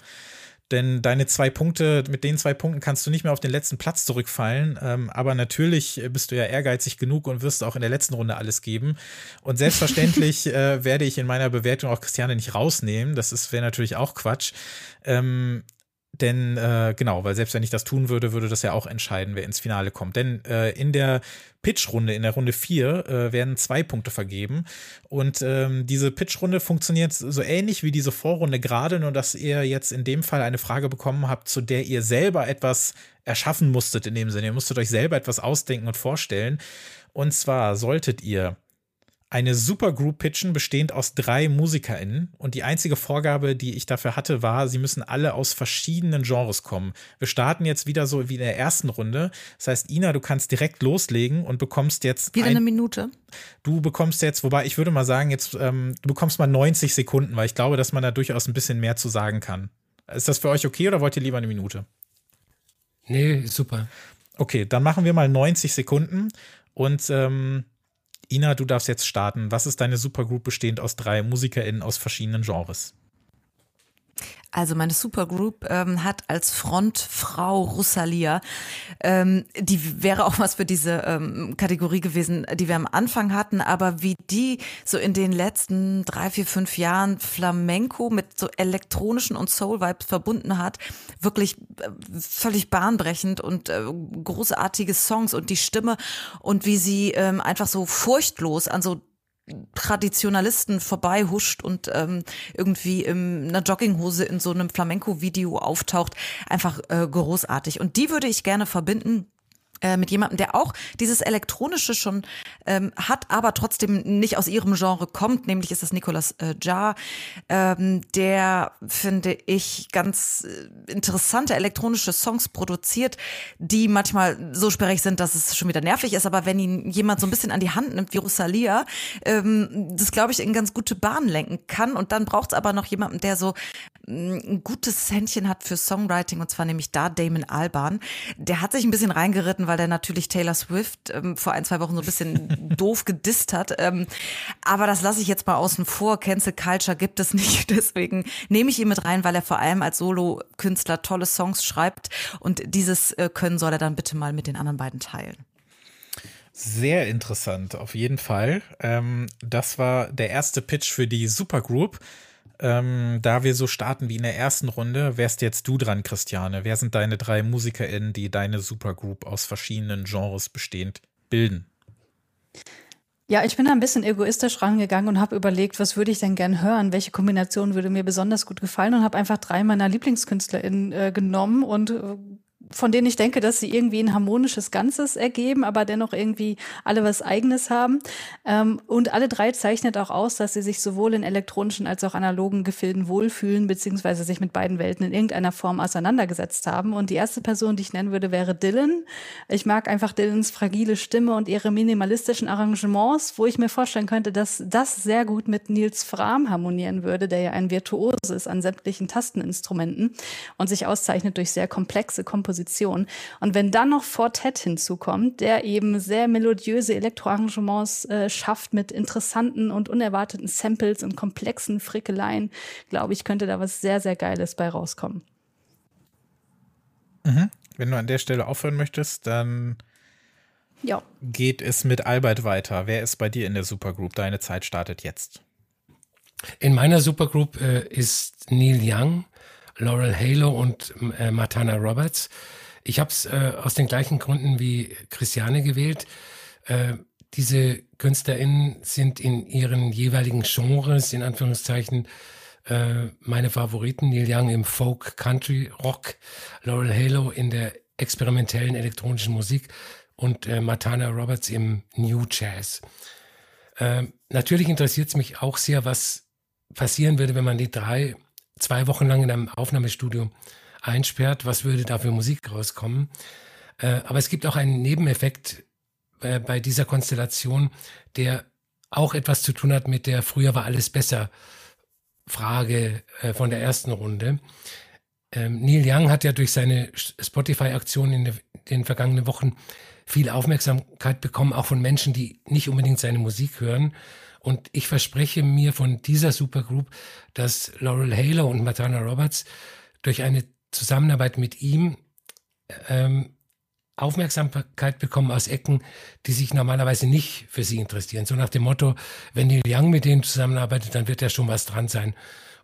Denn deine zwei Punkte, mit den zwei Punkten kannst du nicht mehr auf den letzten Platz zurückfallen. Ähm, aber natürlich bist du ja ehrgeizig genug und wirst auch in der letzten Runde alles geben. Und selbstverständlich äh, werde ich in meiner Bewertung auch Christiane nicht rausnehmen. Das wäre natürlich auch Quatsch. Ähm, denn äh, genau, weil selbst wenn ich das tun würde, würde das ja auch entscheiden, wer ins Finale kommt. Denn äh, in der Pitch-Runde, in der Runde 4, äh, werden zwei Punkte vergeben. Und ähm, diese Pitch-Runde funktioniert so ähnlich wie diese Vorrunde gerade, nur dass ihr jetzt in dem Fall eine Frage bekommen habt, zu der ihr selber etwas erschaffen musstet in dem Sinne. Ihr musstet euch selber etwas ausdenken und vorstellen. Und zwar solltet ihr eine Supergroup pitchen, bestehend aus drei MusikerInnen. Und die einzige Vorgabe, die ich dafür hatte, war, sie müssen alle aus verschiedenen Genres kommen. Wir starten jetzt wieder so wie in der ersten Runde. Das heißt, Ina, du kannst direkt loslegen und bekommst jetzt Wieder ein, eine Minute. du bekommst jetzt, wobei ich würde mal sagen, jetzt, ähm, du bekommst mal 90 Sekunden, weil ich glaube, dass man da durchaus ein bisschen mehr zu sagen kann. Ist das für euch okay oder wollt ihr lieber eine Minute? Nee, super. Okay, dann machen wir mal 90 Sekunden und ähm, Ina, du darfst jetzt starten. Was ist deine Supergroup bestehend aus drei MusikerInnen aus verschiedenen Genres? Also meine Supergroup ähm, hat als Frontfrau Rosalia, ähm, die wäre auch was für diese ähm, Kategorie gewesen, die wir am Anfang hatten, aber wie die so in den letzten drei, vier, fünf Jahren Flamenco mit so elektronischen und Soul-Vibes verbunden hat, wirklich äh, völlig bahnbrechend und äh, großartige Songs und die Stimme und wie sie ähm, einfach so furchtlos an so Traditionalisten vorbei huscht und ähm, irgendwie in einer Jogginghose in so einem Flamenco-Video auftaucht. Einfach äh, großartig. Und die würde ich gerne verbinden äh, mit jemandem, der auch dieses Elektronische schon ähm, hat, aber trotzdem nicht aus ihrem Genre kommt, nämlich ist das Nicolas äh, Jar, ähm, der, finde ich, ganz äh, interessante elektronische Songs produziert, die manchmal so sperrig sind, dass es schon wieder nervig ist, aber wenn ihn jemand so ein bisschen an die Hand nimmt wie Rosalia, ähm, das glaube ich in ganz gute Bahnen lenken kann. Und dann braucht es aber noch jemanden, der so ein gutes Händchen hat für Songwriting und zwar nämlich da Damon Alban. Der hat sich ein bisschen reingeritten, weil der natürlich Taylor Swift ähm, vor ein, zwei Wochen so ein bisschen doof gedisst hat. Ähm, aber das lasse ich jetzt mal außen vor. Cancel Culture gibt es nicht. Deswegen nehme ich ihn mit rein, weil er vor allem als Solo-Künstler tolle Songs schreibt. Und dieses äh, Können soll er dann bitte mal mit den anderen beiden teilen. Sehr interessant, auf jeden Fall. Ähm, das war der erste Pitch für die Supergroup. Ähm, da wir so starten wie in der ersten Runde, wärst jetzt du dran, Christiane. Wer sind deine drei MusikerInnen, die deine Supergroup aus verschiedenen Genres bestehend bilden? Ja, ich bin da ein bisschen egoistisch rangegangen und habe überlegt, was würde ich denn gern hören? Welche Kombination würde mir besonders gut gefallen? Und habe einfach drei meiner LieblingskünstlerInnen äh, genommen und äh, von denen ich denke, dass sie irgendwie ein harmonisches Ganzes ergeben, aber dennoch irgendwie alle was Eigenes haben. Ähm, und alle drei zeichnet auch aus, dass sie sich sowohl in elektronischen als auch analogen Gefilden wohlfühlen, beziehungsweise sich mit beiden Welten in irgendeiner Form auseinandergesetzt haben. Und die erste Person, die ich nennen würde, wäre Dylan. Ich mag einfach Dylans fragile Stimme und ihre minimalistischen Arrangements, wo ich mir vorstellen könnte, dass das sehr gut mit Nils Fram harmonieren würde, der ja ein Virtuos ist an sämtlichen Tasteninstrumenten und sich auszeichnet durch sehr komplexe Kompositionen Komposition. Und wenn dann noch Fortet hinzukommt, der eben sehr melodiöse Elektroarrangements äh, schafft mit interessanten und unerwarteten Samples und komplexen Frickeleien, glaube ich, könnte da was sehr, sehr Geiles bei rauskommen. Mhm. Wenn du an der Stelle aufhören möchtest, dann ja. geht es mit Albert weiter. Wer ist bei dir in der Supergroup? Deine Zeit startet jetzt. In meiner Supergroup äh, ist Neil Young, Laurel Halo und äh, Matana Roberts. Ich habe es äh, aus den gleichen Gründen wie Christiane gewählt. Äh, diese KünstlerInnen sind in ihren jeweiligen Genres, in Anführungszeichen, äh, meine Favoriten. Neil Young im Folk, Country, Rock, Laurel Halo in der experimentellen elektronischen Musik und äh, Matana Roberts im New Jazz. Äh, natürlich interessiert es mich auch sehr, was passieren würde, wenn man die drei zwei Wochen lang in einem Aufnahmestudio einsperrt, was würde da für Musik rauskommen? Äh, aber es gibt auch einen Nebeneffekt äh, bei dieser Konstellation, der auch etwas zu tun hat mit der früher war alles besser Frage äh, von der ersten Runde. Ähm, Neil Young hat ja durch seine Spotify-Aktion in den vergangenen Wochen viel Aufmerksamkeit bekommen, auch von Menschen, die nicht unbedingt seine Musik hören. Und ich verspreche mir von dieser Supergroup, dass Laurel Halo und Matana Roberts durch eine Zusammenarbeit mit ihm ähm, Aufmerksamkeit bekommen aus Ecken, die sich normalerweise nicht für sie interessieren. So nach dem Motto, wenn Neil Young mit denen zusammenarbeitet, dann wird ja schon was dran sein.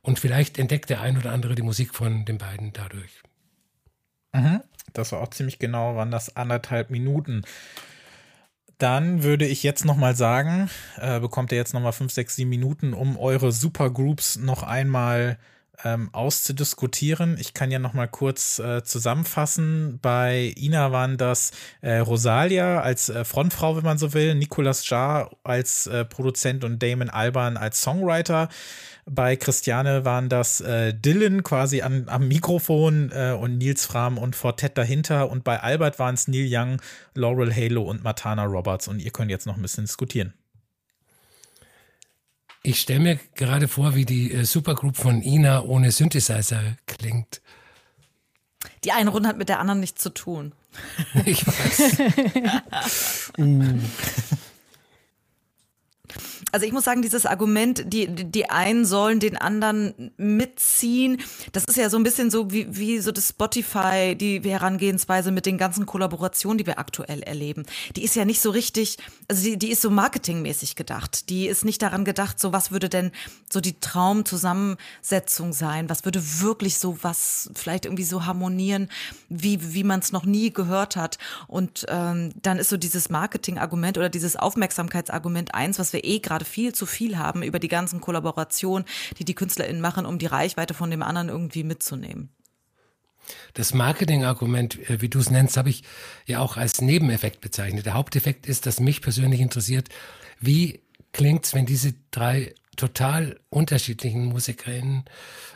Und vielleicht entdeckt der ein oder andere die Musik von den beiden dadurch. Mhm. Das war auch ziemlich genau, waren das anderthalb Minuten. Dann würde ich jetzt nochmal sagen, äh, bekommt ihr jetzt nochmal fünf, sechs, sieben Minuten, um eure Supergroups noch einmal ähm, auszudiskutieren. Ich kann ja nochmal kurz äh, zusammenfassen. Bei Ina waren das äh, Rosalia als äh, Frontfrau, wenn man so will, Nicolas Jar als äh, Produzent und Damon Alban als Songwriter. Bei Christiane waren das äh, Dylan quasi an, am Mikrofon äh, und Nils Fram und Fortet dahinter. Und bei Albert waren es Neil Young, Laurel Halo und Matana Roberts. Und ihr könnt jetzt noch ein bisschen diskutieren. Ich stelle mir gerade vor, wie die äh, Supergroup von Ina ohne Synthesizer klingt. Die eine Runde hat mit der anderen nichts zu tun. Ich weiß. uh also ich muss sagen, dieses Argument, die, die einen sollen den anderen mitziehen, das ist ja so ein bisschen so wie, wie so das Spotify, die Herangehensweise mit den ganzen Kollaborationen, die wir aktuell erleben. Die ist ja nicht so richtig, also die, die ist so marketingmäßig gedacht. Die ist nicht daran gedacht, so was würde denn so die Traumzusammensetzung sein? Was würde wirklich so was vielleicht irgendwie so harmonieren, wie, wie man es noch nie gehört hat? Und ähm, dann ist so dieses Marketing-Argument oder dieses Aufmerksamkeitsargument eins, was wir eh gerade gerade viel zu viel haben über die ganzen Kollaborationen, die die KünstlerInnen machen, um die Reichweite von dem anderen irgendwie mitzunehmen. Das Marketing-Argument, äh, wie du es nennst, habe ich ja auch als Nebeneffekt bezeichnet. Der Haupteffekt ist, dass mich persönlich interessiert, wie klingt es, wenn diese drei total unterschiedlichen Musikerinnen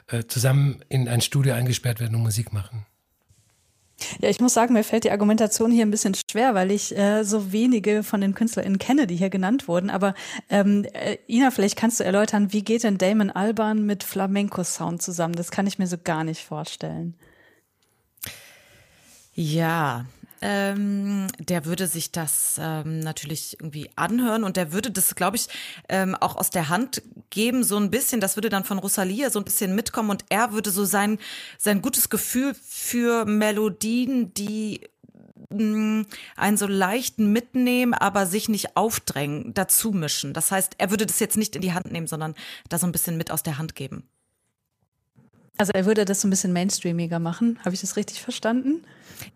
äh, zusammen in ein Studio eingesperrt werden und Musik machen. Ja, ich muss sagen, mir fällt die Argumentation hier ein bisschen schwer, weil ich äh, so wenige von den KünstlerInnen kenne, die hier genannt wurden. Aber ähm, äh, Ina, vielleicht kannst du erläutern, wie geht denn Damon Alban mit Flamenco-Sound zusammen? Das kann ich mir so gar nicht vorstellen. Ja, ähm, der würde sich das ähm, natürlich irgendwie anhören und der würde das, glaube ich, ähm, auch aus der Hand geben, so ein bisschen. Das würde dann von Rosalia so ein bisschen mitkommen und er würde so sein, sein gutes Gefühl für Melodien, die mm, einen so leichten mitnehmen, aber sich nicht aufdrängen, dazu mischen. Das heißt, er würde das jetzt nicht in die Hand nehmen, sondern da so ein bisschen mit aus der Hand geben. Also er würde das so ein bisschen mainstreamiger machen. Habe ich das richtig verstanden?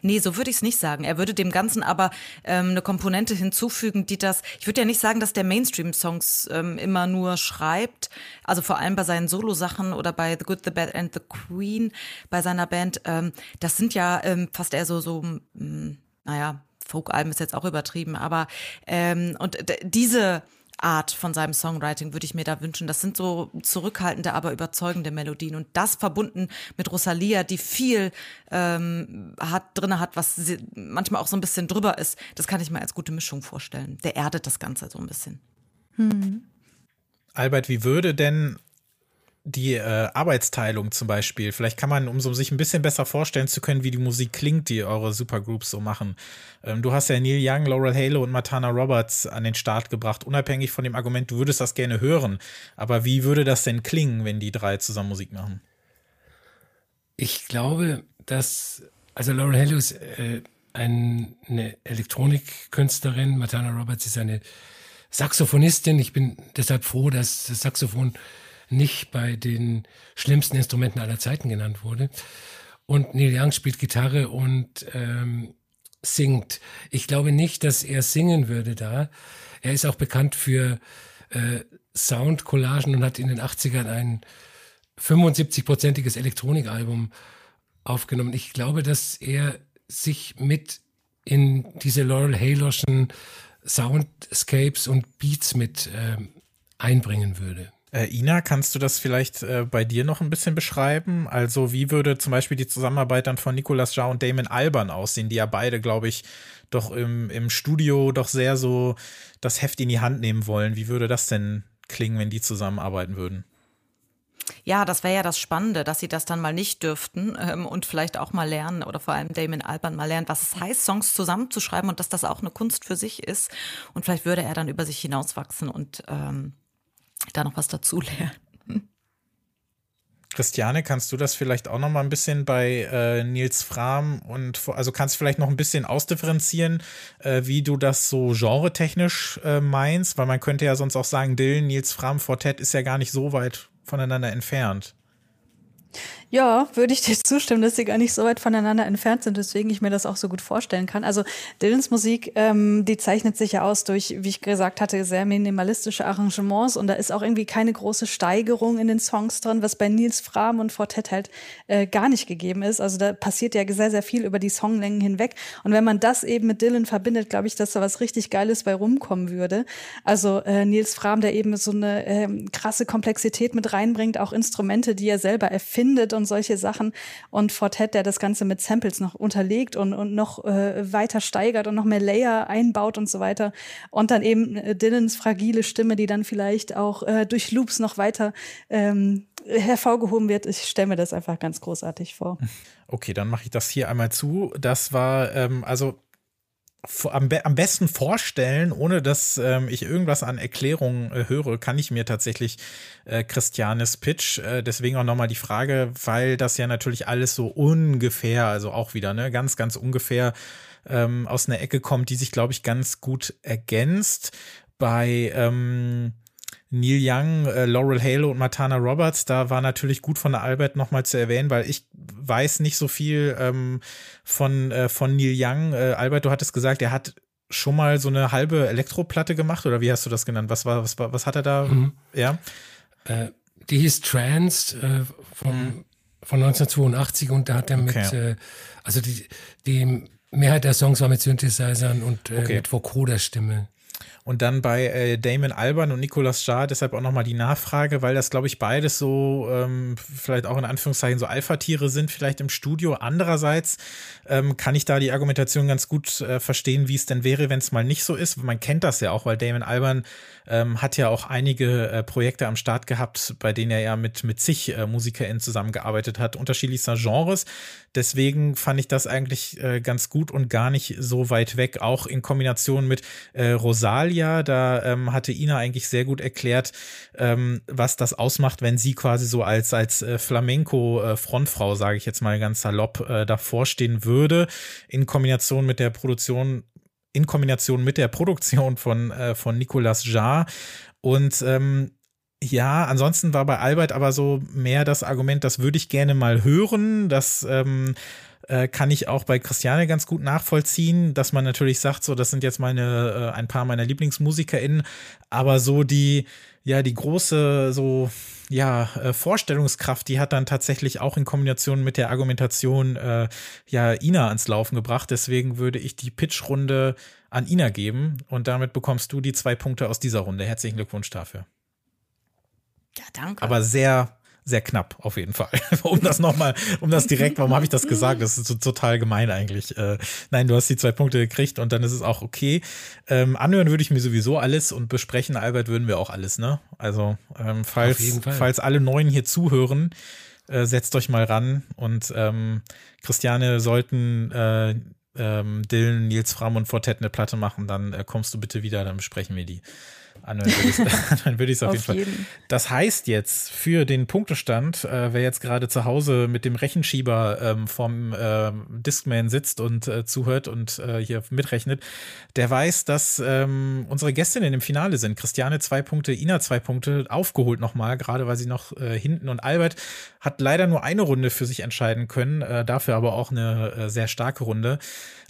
Nee, so würde ich es nicht sagen. Er würde dem Ganzen aber ähm, eine Komponente hinzufügen, die das. Ich würde ja nicht sagen, dass der Mainstream-Songs ähm, immer nur schreibt. Also vor allem bei seinen Solo-Sachen oder bei The Good, The Bad and The Queen, bei seiner Band. Ähm, das sind ja ähm, fast eher so, so, mh, hm, naja, Folk-Alben ist jetzt auch übertrieben, aber ähm, und diese Art von seinem Songwriting würde ich mir da wünschen. Das sind so zurückhaltende, aber überzeugende Melodien. Und das verbunden mit Rosalia, die viel ähm, hat, drin hat, was manchmal auch so ein bisschen drüber ist, das kann ich mir als gute Mischung vorstellen. Der erdet das Ganze so ein bisschen. Hm. Albert, wie würde denn die äh, Arbeitsteilung zum Beispiel. Vielleicht kann man, um so sich ein bisschen besser vorstellen zu können, wie die Musik klingt, die eure Supergroups so machen. Ähm, du hast ja Neil Young, Laurel Halo und Matana Roberts an den Start gebracht, unabhängig von dem Argument, du würdest das gerne hören. Aber wie würde das denn klingen, wenn die drei zusammen Musik machen? Ich glaube, dass, also Laurel Halo ist äh, ein, eine Elektronikkünstlerin, Matana Roberts ist eine Saxophonistin. Ich bin deshalb froh, dass das Saxophon nicht bei den schlimmsten Instrumenten aller Zeiten genannt wurde. Und Neil Young spielt Gitarre und ähm, singt. Ich glaube nicht, dass er singen würde da. Er ist auch bekannt für äh, Soundcollagen und hat in den 80ern ein 75-prozentiges Elektronikalbum aufgenommen. Ich glaube, dass er sich mit in diese Laurel Haloschen Soundscapes und Beats mit äh, einbringen würde. Äh, Ina, kannst du das vielleicht äh, bei dir noch ein bisschen beschreiben? Also wie würde zum Beispiel die Zusammenarbeit dann von Nicolas Jarre und Damon Alban aussehen, die ja beide, glaube ich, doch im, im Studio doch sehr so das Heft in die Hand nehmen wollen. Wie würde das denn klingen, wenn die zusammenarbeiten würden? Ja, das wäre ja das Spannende, dass sie das dann mal nicht dürften ähm, und vielleicht auch mal lernen oder vor allem Damon Alban mal lernen, was es heißt, Songs zusammenzuschreiben und dass das auch eine Kunst für sich ist. Und vielleicht würde er dann über sich hinauswachsen und ähm, da noch was dazulernen. Christiane, kannst du das vielleicht auch noch mal ein bisschen bei äh, Nils Fram und also kannst du vielleicht noch ein bisschen ausdifferenzieren, äh, wie du das so genretechnisch äh, meinst, weil man könnte ja sonst auch sagen, Dylan, Nils Fram, Fortet ist ja gar nicht so weit voneinander entfernt. Ja, würde ich dir zustimmen, dass sie gar nicht so weit voneinander entfernt sind, deswegen ich mir das auch so gut vorstellen kann. Also Dylans Musik, ähm, die zeichnet sich ja aus durch, wie ich gesagt hatte, sehr minimalistische Arrangements und da ist auch irgendwie keine große Steigerung in den Songs drin, was bei Nils Fram und Fortet halt äh, gar nicht gegeben ist. Also da passiert ja sehr, sehr viel über die Songlängen hinweg. Und wenn man das eben mit Dylan verbindet, glaube ich, dass da was richtig Geiles bei rumkommen würde. Also äh, Nils Fram, der eben so eine äh, krasse Komplexität mit reinbringt, auch Instrumente, die er selber erfindet und solche Sachen. Und Fortet, der das Ganze mit Samples noch unterlegt und, und noch äh, weiter steigert und noch mehr Layer einbaut und so weiter. Und dann eben äh, Dylans fragile Stimme, die dann vielleicht auch äh, durch Loops noch weiter ähm, hervorgehoben wird. Ich stelle mir das einfach ganz großartig vor. Okay, dann mache ich das hier einmal zu. Das war, ähm, also am, be am besten vorstellen, ohne dass ähm, ich irgendwas an Erklärungen äh, höre, kann ich mir tatsächlich äh, Christianes Pitch. Äh, deswegen auch nochmal die Frage, weil das ja natürlich alles so ungefähr, also auch wieder, ne, ganz, ganz ungefähr ähm, aus einer Ecke kommt, die sich, glaube ich, ganz gut ergänzt. Bei ähm, Neil Young, äh, Laurel Halo und Matana Roberts, da war natürlich gut von der Albert nochmal zu erwähnen, weil ich weiß nicht so viel ähm, von, äh, von Neil Young. Äh, Albert, du hattest gesagt, er hat schon mal so eine halbe Elektroplatte gemacht oder wie hast du das genannt? Was war, was war, was hat er da? Mhm. Ja. Äh, die hieß Trans äh, vom, mhm. von 1982 und da hat er mit, okay. äh, also die, die Mehrheit der Songs war mit Synthesizern und äh, okay. mit Vocoder-Stimme. Und dann bei äh, Damon Alban und Nicolas Jarre deshalb auch nochmal die Nachfrage, weil das, glaube ich, beides so ähm, vielleicht auch in Anführungszeichen so Alpha-Tiere sind, vielleicht im Studio. Andererseits ähm, kann ich da die Argumentation ganz gut äh, verstehen, wie es denn wäre, wenn es mal nicht so ist. Man kennt das ja auch, weil Damon Alban ähm, hat ja auch einige äh, Projekte am Start gehabt, bei denen er ja mit, mit zig äh, MusikerInnen zusammengearbeitet hat, unterschiedlichster Genres. Deswegen fand ich das eigentlich äh, ganz gut und gar nicht so weit weg, auch in Kombination mit äh, Rosalia. Da ähm, hatte Ina eigentlich sehr gut erklärt, ähm, was das ausmacht, wenn sie quasi so als, als äh, Flamenco-Frontfrau, äh, sage ich jetzt mal ganz salopp, davor stehen würde, in Kombination mit der Produktion in Kombination mit der Produktion von, äh, von Nicolas Jarre. Und ähm, ja, ansonsten war bei Albert aber so mehr das Argument, das würde ich gerne mal hören. Das ähm, äh, kann ich auch bei Christiane ganz gut nachvollziehen, dass man natürlich sagt, so, das sind jetzt meine, äh, ein paar meiner LieblingsmusikerInnen, aber so die, ja, die große, so, ja, äh, Vorstellungskraft, die hat dann tatsächlich auch in Kombination mit der Argumentation, äh, ja, Ina ans Laufen gebracht. Deswegen würde ich die Pitch-Runde an Ina geben und damit bekommst du die zwei Punkte aus dieser Runde. Herzlichen Glückwunsch dafür. Ja, danke. Aber sehr, sehr knapp auf jeden Fall. um das nochmal, um das direkt, warum habe ich das gesagt? Das ist so total gemein eigentlich. Äh, nein, du hast die zwei Punkte gekriegt und dann ist es auch okay. Ähm, anhören würde ich mir sowieso alles und besprechen, Albert, würden wir auch alles, ne? Also, ähm, falls, falls alle Neuen hier zuhören, äh, setzt euch mal ran und ähm, Christiane sollten äh, ähm, Dylan, Nils Fram und Fortet eine Platte machen, dann äh, kommst du bitte wieder, dann besprechen wir die. Anhören würde ich es auf, auf, jeden Fall. Jeden. Das heißt jetzt für den Punktestand, äh, wer jetzt gerade zu Hause mit dem Rechenschieber ähm, vom äh, Discman sitzt und äh, zuhört und äh, hier mitrechnet, der weiß, dass ähm, unsere Gästinnen im Finale sind. Christiane zwei Punkte, Ina zwei Punkte, aufgeholt nochmal, gerade weil sie noch äh, hinten und Albert hat leider nur eine Runde für sich entscheiden können, äh, dafür aber auch eine sehr starke Runde.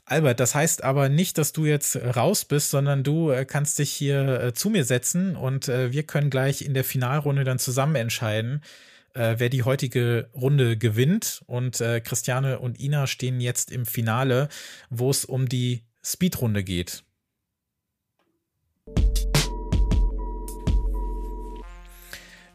Albert, das heißt aber nicht, dass du jetzt raus bist, sondern du äh, kannst dich hier äh, zu mir setzen und äh, wir können gleich in der Finalrunde dann zusammen entscheiden, äh, wer die heutige Runde gewinnt. Und äh, Christiane und Ina stehen jetzt im Finale, wo es um die Speedrunde geht.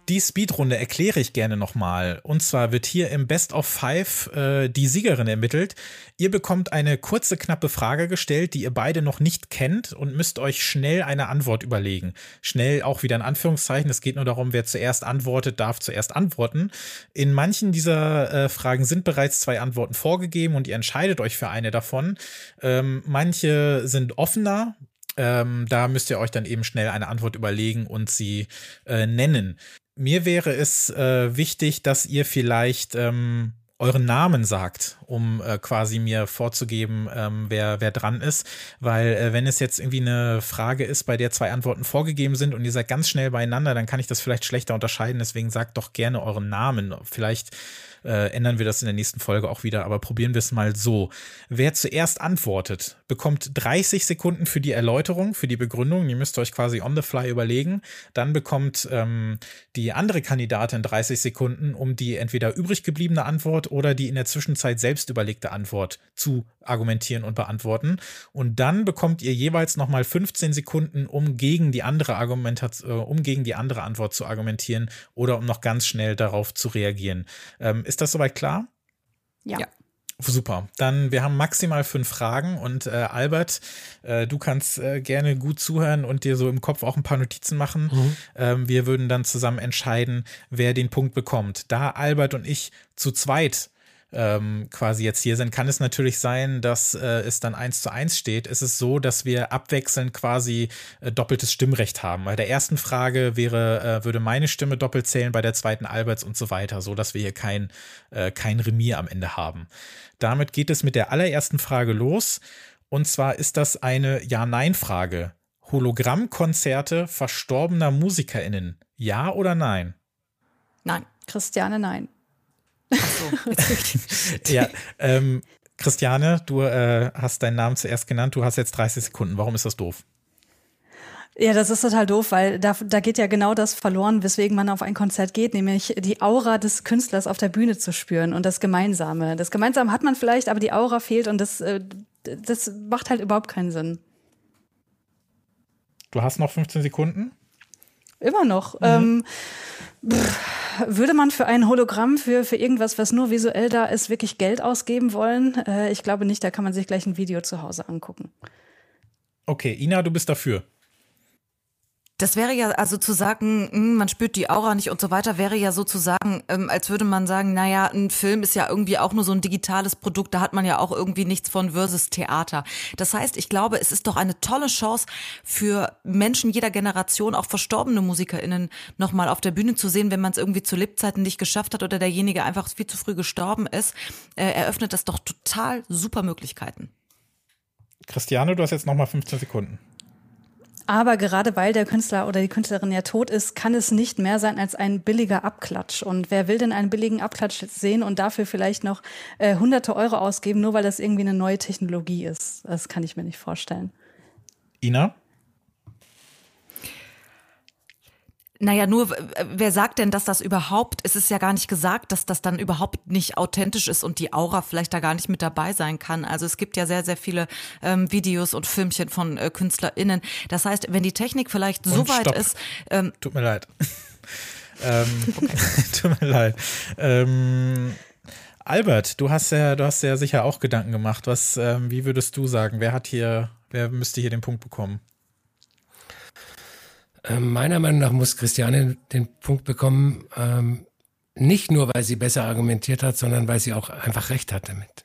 Die Speedrunde erkläre ich gerne nochmal. Und zwar wird hier im Best of Five äh, die Siegerin ermittelt. Ihr bekommt eine kurze, knappe Frage gestellt, die ihr beide noch nicht kennt und müsst euch schnell eine Antwort überlegen. Schnell auch wieder in Anführungszeichen. Es geht nur darum, wer zuerst antwortet, darf zuerst antworten. In manchen dieser äh, Fragen sind bereits zwei Antworten vorgegeben und ihr entscheidet euch für eine davon. Ähm, manche sind offener, ähm, da müsst ihr euch dann eben schnell eine Antwort überlegen und sie äh, nennen mir wäre es äh, wichtig, dass ihr vielleicht ähm, euren Namen sagt, um äh, quasi mir vorzugeben, ähm, wer, wer dran ist. Weil äh, wenn es jetzt irgendwie eine Frage ist, bei der zwei Antworten vorgegeben sind und ihr seid ganz schnell beieinander, dann kann ich das vielleicht schlechter unterscheiden. Deswegen sagt doch gerne euren Namen. Vielleicht äh, ändern wir das in der nächsten Folge auch wieder, aber probieren wir es mal so. Wer zuerst antwortet, bekommt 30 Sekunden für die Erläuterung, für die Begründung. Ihr müsst euch quasi on the fly überlegen. Dann bekommt ähm, die andere Kandidatin 30 Sekunden, um die entweder übrig gebliebene Antwort oder die in der Zwischenzeit selbst überlegte Antwort zu argumentieren und beantworten. Und dann bekommt ihr jeweils nochmal 15 Sekunden, um gegen die andere Argumentation, äh, um gegen die andere Antwort zu argumentieren oder um noch ganz schnell darauf zu reagieren. Ähm, ist das soweit klar? Ja. ja. Super. Dann, wir haben maximal fünf Fragen und äh, Albert, äh, du kannst äh, gerne gut zuhören und dir so im Kopf auch ein paar Notizen machen. Mhm. Ähm, wir würden dann zusammen entscheiden, wer den Punkt bekommt. Da Albert und ich zu zweit ähm, quasi jetzt hier sind, kann es natürlich sein, dass äh, es dann eins zu eins steht. Es ist so, dass wir abwechselnd quasi äh, doppeltes Stimmrecht haben. Bei der ersten Frage wäre, äh, würde meine Stimme doppelt zählen, bei der zweiten Alberts und so weiter, so dass wir hier kein, äh, kein Remis am Ende haben. Damit geht es mit der allerersten Frage los. Und zwar ist das eine Ja-Nein-Frage. Hologrammkonzerte verstorbener MusikerInnen. Ja oder nein? Nein. Christiane, nein. So, ja, ähm, Christiane, du äh, hast deinen Namen zuerst genannt. Du hast jetzt 30 Sekunden. Warum ist das doof? Ja, das ist total doof, weil da, da geht ja genau das verloren, weswegen man auf ein Konzert geht, nämlich die Aura des Künstlers auf der Bühne zu spüren und das Gemeinsame. Das Gemeinsame hat man vielleicht, aber die Aura fehlt und das, äh, das macht halt überhaupt keinen Sinn. Du hast noch 15 Sekunden? Immer noch. Mhm. Ähm, pff, würde man für ein Hologramm, für, für irgendwas, was nur visuell da ist, wirklich Geld ausgeben wollen? Äh, ich glaube nicht, da kann man sich gleich ein Video zu Hause angucken. Okay, Ina, du bist dafür. Das wäre ja also zu sagen, hm, man spürt die Aura nicht und so weiter, wäre ja sozusagen, ähm, als würde man sagen, naja, ein Film ist ja irgendwie auch nur so ein digitales Produkt, da hat man ja auch irgendwie nichts von versus Theater. Das heißt, ich glaube, es ist doch eine tolle Chance für Menschen jeder Generation, auch verstorbene MusikerInnen, nochmal auf der Bühne zu sehen, wenn man es irgendwie zu Lebzeiten nicht geschafft hat oder derjenige einfach viel zu früh gestorben ist, äh, eröffnet das doch total super Möglichkeiten. Christiane, du hast jetzt nochmal 15 Sekunden. Aber gerade weil der Künstler oder die Künstlerin ja tot ist, kann es nicht mehr sein als ein billiger Abklatsch. Und wer will denn einen billigen Abklatsch sehen und dafür vielleicht noch äh, hunderte Euro ausgeben, nur weil das irgendwie eine neue Technologie ist? Das kann ich mir nicht vorstellen. Ina? Naja, nur wer sagt denn, dass das überhaupt, es ist ja gar nicht gesagt, dass das dann überhaupt nicht authentisch ist und die Aura vielleicht da gar nicht mit dabei sein kann. Also es gibt ja sehr, sehr viele ähm, Videos und Filmchen von äh, KünstlerInnen. Das heißt, wenn die Technik vielleicht und so weit stopp. ist. Ähm, Tut mir leid. ähm, Tut mir leid. Ähm, Albert, du hast ja, du hast ja sicher auch Gedanken gemacht. Was, ähm, wie würdest du sagen? Wer hat hier, wer müsste hier den Punkt bekommen? Ähm, meiner Meinung nach muss Christiane den Punkt bekommen, ähm, nicht nur, weil sie besser argumentiert hat, sondern weil sie auch einfach recht hat damit.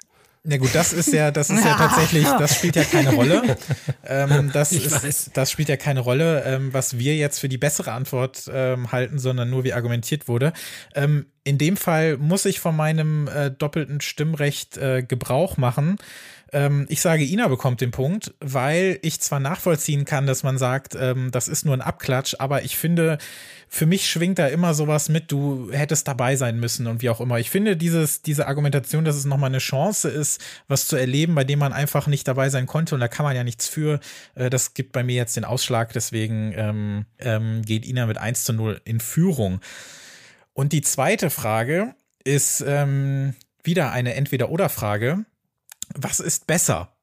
Na gut, das ist ja, das ist ja tatsächlich, das spielt ja keine Rolle. Ähm, das, ist, das spielt ja keine Rolle, ähm, was wir jetzt für die bessere Antwort ähm, halten, sondern nur wie argumentiert wurde. Ähm, in dem Fall muss ich von meinem äh, doppelten Stimmrecht äh, Gebrauch machen. Ähm, ich sage, Ina bekommt den Punkt, weil ich zwar nachvollziehen kann, dass man sagt, ähm, das ist nur ein Abklatsch, aber ich finde, für mich schwingt da immer sowas mit, du hättest dabei sein müssen und wie auch immer. Ich finde dieses, diese Argumentation, dass es nochmal eine Chance ist, was zu erleben, bei dem man einfach nicht dabei sein konnte und da kann man ja nichts für, äh, das gibt bei mir jetzt den Ausschlag, deswegen ähm, ähm, geht Ina mit 1 zu 0 in Führung. Und die zweite Frage ist ähm, wieder eine Entweder-Oder-Frage was ist besser?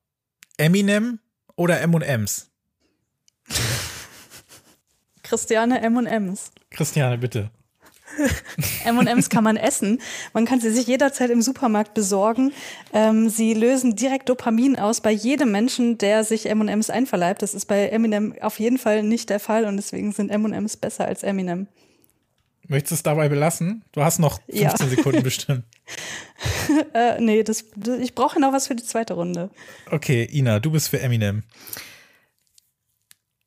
Eminem oder M&M's? Christiane M&M's. Christiane, bitte. M&M's kann man essen. Man kann sie sich jederzeit im Supermarkt besorgen. Ähm, sie lösen direkt Dopamin aus bei jedem Menschen, der sich M&M's einverleibt. Das ist bei Eminem auf jeden Fall nicht der Fall und deswegen sind M&M's besser als Eminem. Möchtest du es dabei belassen? Du hast noch 15 ja. Sekunden bestimmt. äh, nee, das, ich brauche noch was für die zweite Runde. Okay, Ina, du bist für Eminem.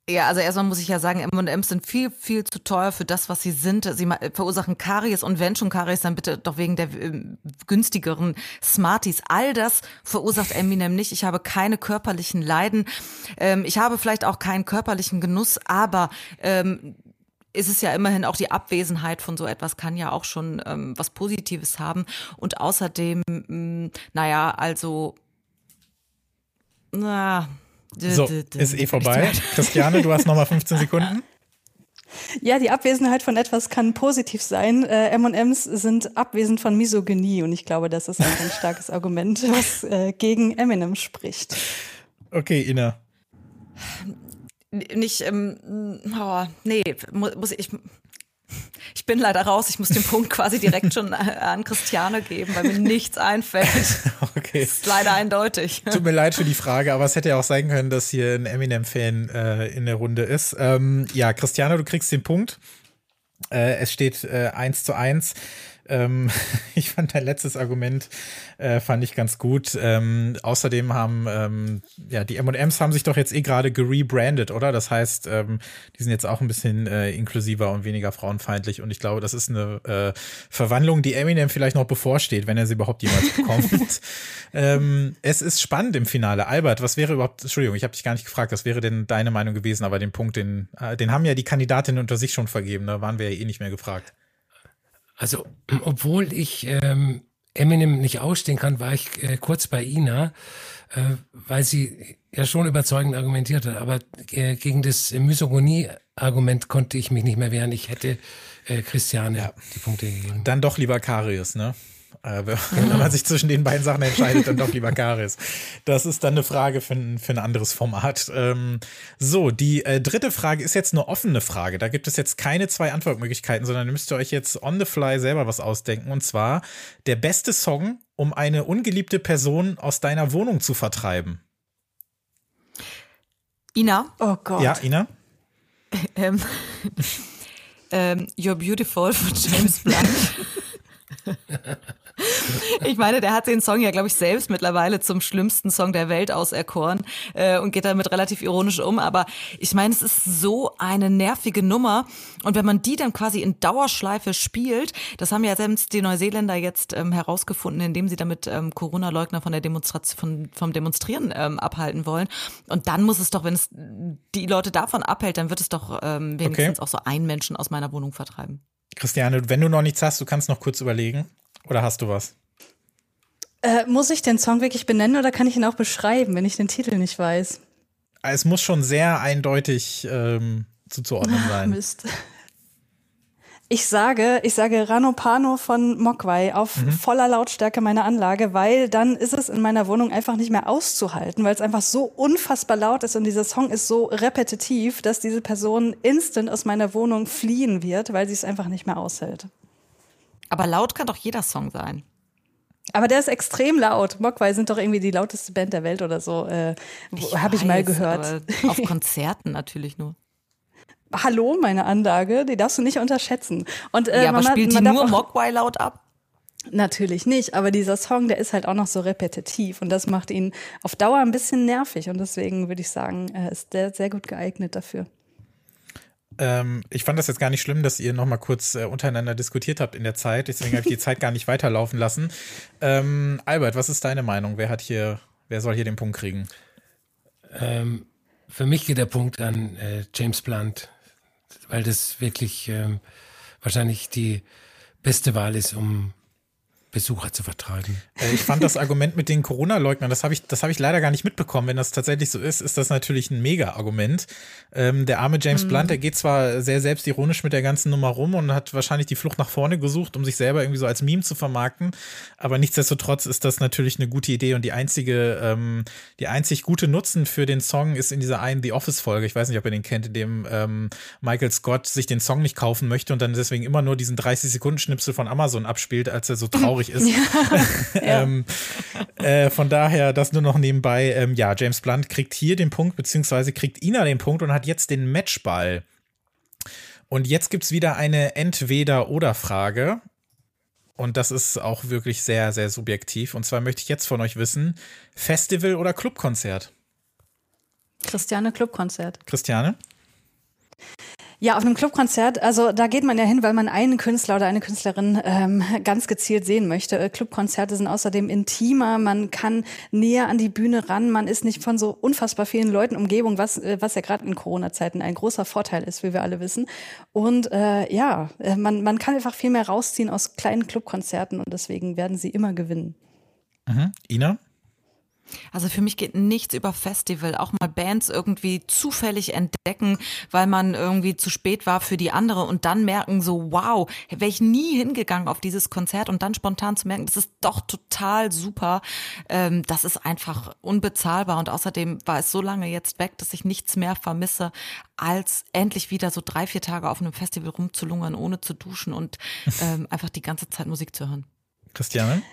Ja, also erstmal muss ich ja sagen, M&M's sind viel, viel zu teuer für das, was sie sind. Sie verursachen Karies und wenn schon Karies, dann bitte doch wegen der äh, günstigeren Smarties. All das verursacht Eminem nicht. Ich habe keine körperlichen Leiden. Ähm, ich habe vielleicht auch keinen körperlichen Genuss, aber ähm, ist es ja immerhin auch die Abwesenheit von so etwas kann ja auch schon ähm, was Positives haben. Und außerdem, mh, mm, naja, also, na, so, ist eh vorbei. Christiane, du hast nochmal 15 Sekunden. Ja, die Abwesenheit von etwas kann positiv sein. Äh, M&M's sind abwesend von Misogynie und ich glaube, das ist ein ganz starkes Argument, was äh, gegen Eminem spricht. Okay, Ina nicht, ähm, oh, nee, muss, ich, ich bin leider raus. Ich muss den Punkt quasi direkt schon äh, an Christiane geben, weil mir nichts einfällt. Okay. Das ist leider eindeutig. Tut mir leid für die Frage, aber es hätte ja auch sein können, dass hier ein Eminem-Fan äh, in der Runde ist. Ähm, ja, Christiane, du kriegst den Punkt. Äh, es steht äh, 1 zu 1. Ähm, ich fand dein letztes Argument äh, fand ich ganz gut. Ähm, außerdem haben ähm, ja die M&M's haben sich doch jetzt eh gerade gerebrandet, oder? Das heißt, ähm, die sind jetzt auch ein bisschen äh, inklusiver und weniger frauenfeindlich. Und ich glaube, das ist eine äh, Verwandlung, die Eminem vielleicht noch bevorsteht, wenn er sie überhaupt jemals bekommt. ähm, es ist spannend im Finale. Albert, was wäre überhaupt? Entschuldigung, ich habe dich gar nicht gefragt. Was wäre denn deine Meinung gewesen? Aber den Punkt, den äh, den haben ja die Kandidatinnen unter sich schon vergeben. Da waren wir ja eh nicht mehr gefragt. Also, obwohl ich ähm, Eminem nicht ausstehen kann, war ich äh, kurz bei Ina, äh, weil sie ja schon überzeugend argumentiert hat. Aber äh, gegen das Misogonie-Argument konnte ich mich nicht mehr wehren. Ich hätte äh, Christiane ja. die Punkte gegeben. Dann doch lieber Karius, ne? Äh, wenn man sich zwischen den beiden Sachen entscheidet, dann doch lieber Karis. Das ist dann eine Frage für ein, für ein anderes Format. Ähm, so, die äh, dritte Frage ist jetzt eine offene Frage. Da gibt es jetzt keine zwei Antwortmöglichkeiten, sondern ihr müsst ihr euch jetzt on the fly selber was ausdenken. Und zwar der beste Song, um eine ungeliebte Person aus deiner Wohnung zu vertreiben. Ina. Oh Gott. Ja, Ina. ähm, ähm, You're Beautiful von James Blunt. Ich meine, der hat den Song ja, glaube ich, selbst mittlerweile zum schlimmsten Song der Welt auserkoren äh, und geht damit relativ ironisch um. Aber ich meine, es ist so eine nervige Nummer. Und wenn man die dann quasi in Dauerschleife spielt, das haben ja selbst die Neuseeländer jetzt ähm, herausgefunden, indem sie damit ähm, Corona-Leugner von der Demonstration, von, vom Demonstrieren ähm, abhalten wollen. Und dann muss es doch, wenn es die Leute davon abhält, dann wird es doch ähm, wenigstens okay. auch so einen Menschen aus meiner Wohnung vertreiben. Christiane, wenn du noch nichts hast, du kannst noch kurz überlegen. Oder hast du was? Äh, muss ich den Song wirklich benennen oder kann ich ihn auch beschreiben, wenn ich den Titel nicht weiß? Es muss schon sehr eindeutig ähm, zuzuordnen sein. Mist. Ich sage, ich sage Ranopano von Mogwai auf mhm. voller Lautstärke meiner Anlage, weil dann ist es in meiner Wohnung einfach nicht mehr auszuhalten, weil es einfach so unfassbar laut ist und dieser Song ist so repetitiv, dass diese Person instant aus meiner Wohnung fliehen wird, weil sie es einfach nicht mehr aushält. Aber laut kann doch jeder Song sein. Aber der ist extrem laut. Mogwai sind doch irgendwie die lauteste Band der Welt oder so. Äh, Habe ich mal gehört. auf Konzerten natürlich nur. Hallo, meine Anlage, die darfst du nicht unterschätzen. Und, äh, ja, aber man, spielt man die nur Mogwai laut ab? Natürlich nicht, aber dieser Song, der ist halt auch noch so repetitiv und das macht ihn auf Dauer ein bisschen nervig und deswegen würde ich sagen, ist der sehr gut geeignet dafür. Ähm, ich fand das jetzt gar nicht schlimm, dass ihr noch mal kurz äh, untereinander diskutiert habt in der Zeit, deswegen habe ich die Zeit gar nicht weiterlaufen lassen. Ähm, Albert, was ist deine Meinung? Wer hat hier, wer soll hier den Punkt kriegen? Ähm, für mich geht der Punkt an äh, James Blunt weil das wirklich ähm, wahrscheinlich die beste Wahl ist, um Besucher zu vertreiben. Äh, ich fand das Argument mit den Corona-Leugnern, das habe ich, das ich leider gar nicht mitbekommen. Wenn das tatsächlich so ist, ist das natürlich ein Mega-Argument. Ähm, der arme James mhm. Blunt, der geht zwar sehr selbstironisch mit der ganzen Nummer rum und hat wahrscheinlich die Flucht nach vorne gesucht, um sich selber irgendwie so als Meme zu vermarkten. Aber nichtsdestotrotz ist das natürlich eine gute Idee und die einzige, ähm, die einzig gute Nutzen für den Song ist in dieser einen The Office-Folge. Ich weiß nicht, ob ihr den kennt, in dem ähm, Michael Scott sich den Song nicht kaufen möchte und dann deswegen immer nur diesen 30-Sekunden-Schnipsel von Amazon abspielt, als er so traurig traurig ist. Ja. ähm, äh, von daher, das nur noch nebenbei. Ähm, ja, James Blunt kriegt hier den Punkt, beziehungsweise kriegt Ina den Punkt und hat jetzt den Matchball. Und jetzt gibt es wieder eine Entweder-Oder-Frage. Und das ist auch wirklich sehr, sehr subjektiv. Und zwar möchte ich jetzt von euch wissen: Festival oder Clubkonzert? Christiane Clubkonzert. Christiane? Ja, auf einem Clubkonzert, also da geht man ja hin, weil man einen Künstler oder eine Künstlerin ähm, ganz gezielt sehen möchte. Äh, Clubkonzerte sind außerdem intimer, man kann näher an die Bühne ran, man ist nicht von so unfassbar vielen Leuten Umgebung, was, äh, was ja gerade in Corona-Zeiten ein großer Vorteil ist, wie wir alle wissen. Und äh, ja, äh, man, man kann einfach viel mehr rausziehen aus kleinen Clubkonzerten und deswegen werden sie immer gewinnen. Mhm. Ina? Also für mich geht nichts über Festival. Auch mal Bands irgendwie zufällig entdecken, weil man irgendwie zu spät war für die andere und dann merken so, wow, wäre ich nie hingegangen auf dieses Konzert und dann spontan zu merken, das ist doch total super. Ähm, das ist einfach unbezahlbar und außerdem war es so lange jetzt weg, dass ich nichts mehr vermisse, als endlich wieder so drei, vier Tage auf einem Festival rumzulungern, ohne zu duschen und ähm, einfach die ganze Zeit Musik zu hören. Christiane?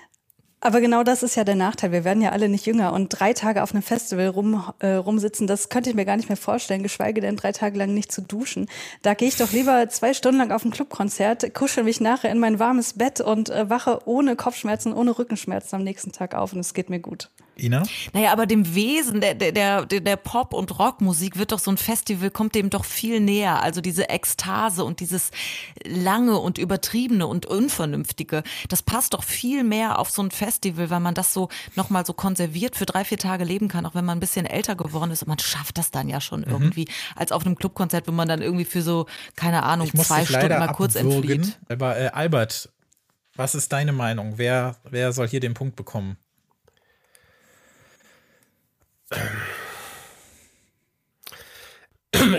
Aber genau das ist ja der Nachteil. Wir werden ja alle nicht jünger und drei Tage auf einem Festival rum, äh, rumsitzen, das könnte ich mir gar nicht mehr vorstellen, geschweige denn drei Tage lang nicht zu duschen. Da gehe ich doch lieber zwei Stunden lang auf ein Clubkonzert, kuschel mich nachher in mein warmes Bett und äh, wache ohne Kopfschmerzen, ohne Rückenschmerzen am nächsten Tag auf und es geht mir gut. Ina? Naja, aber dem Wesen der, der, der, der Pop- und Rockmusik wird doch so ein Festival, kommt dem doch viel näher. Also diese Ekstase und dieses lange und übertriebene und unvernünftige, das passt doch viel mehr auf so ein Festival, weil man das so nochmal so konserviert für drei, vier Tage leben kann, auch wenn man ein bisschen älter geworden ist und man schafft das dann ja schon mhm. irgendwie, als auf einem Clubkonzert, wo man dann irgendwie für so, keine Ahnung, zwei Stunden mal kurz entflieht. Aber äh, Albert, Was ist deine Meinung? Wer, wer soll hier den Punkt bekommen?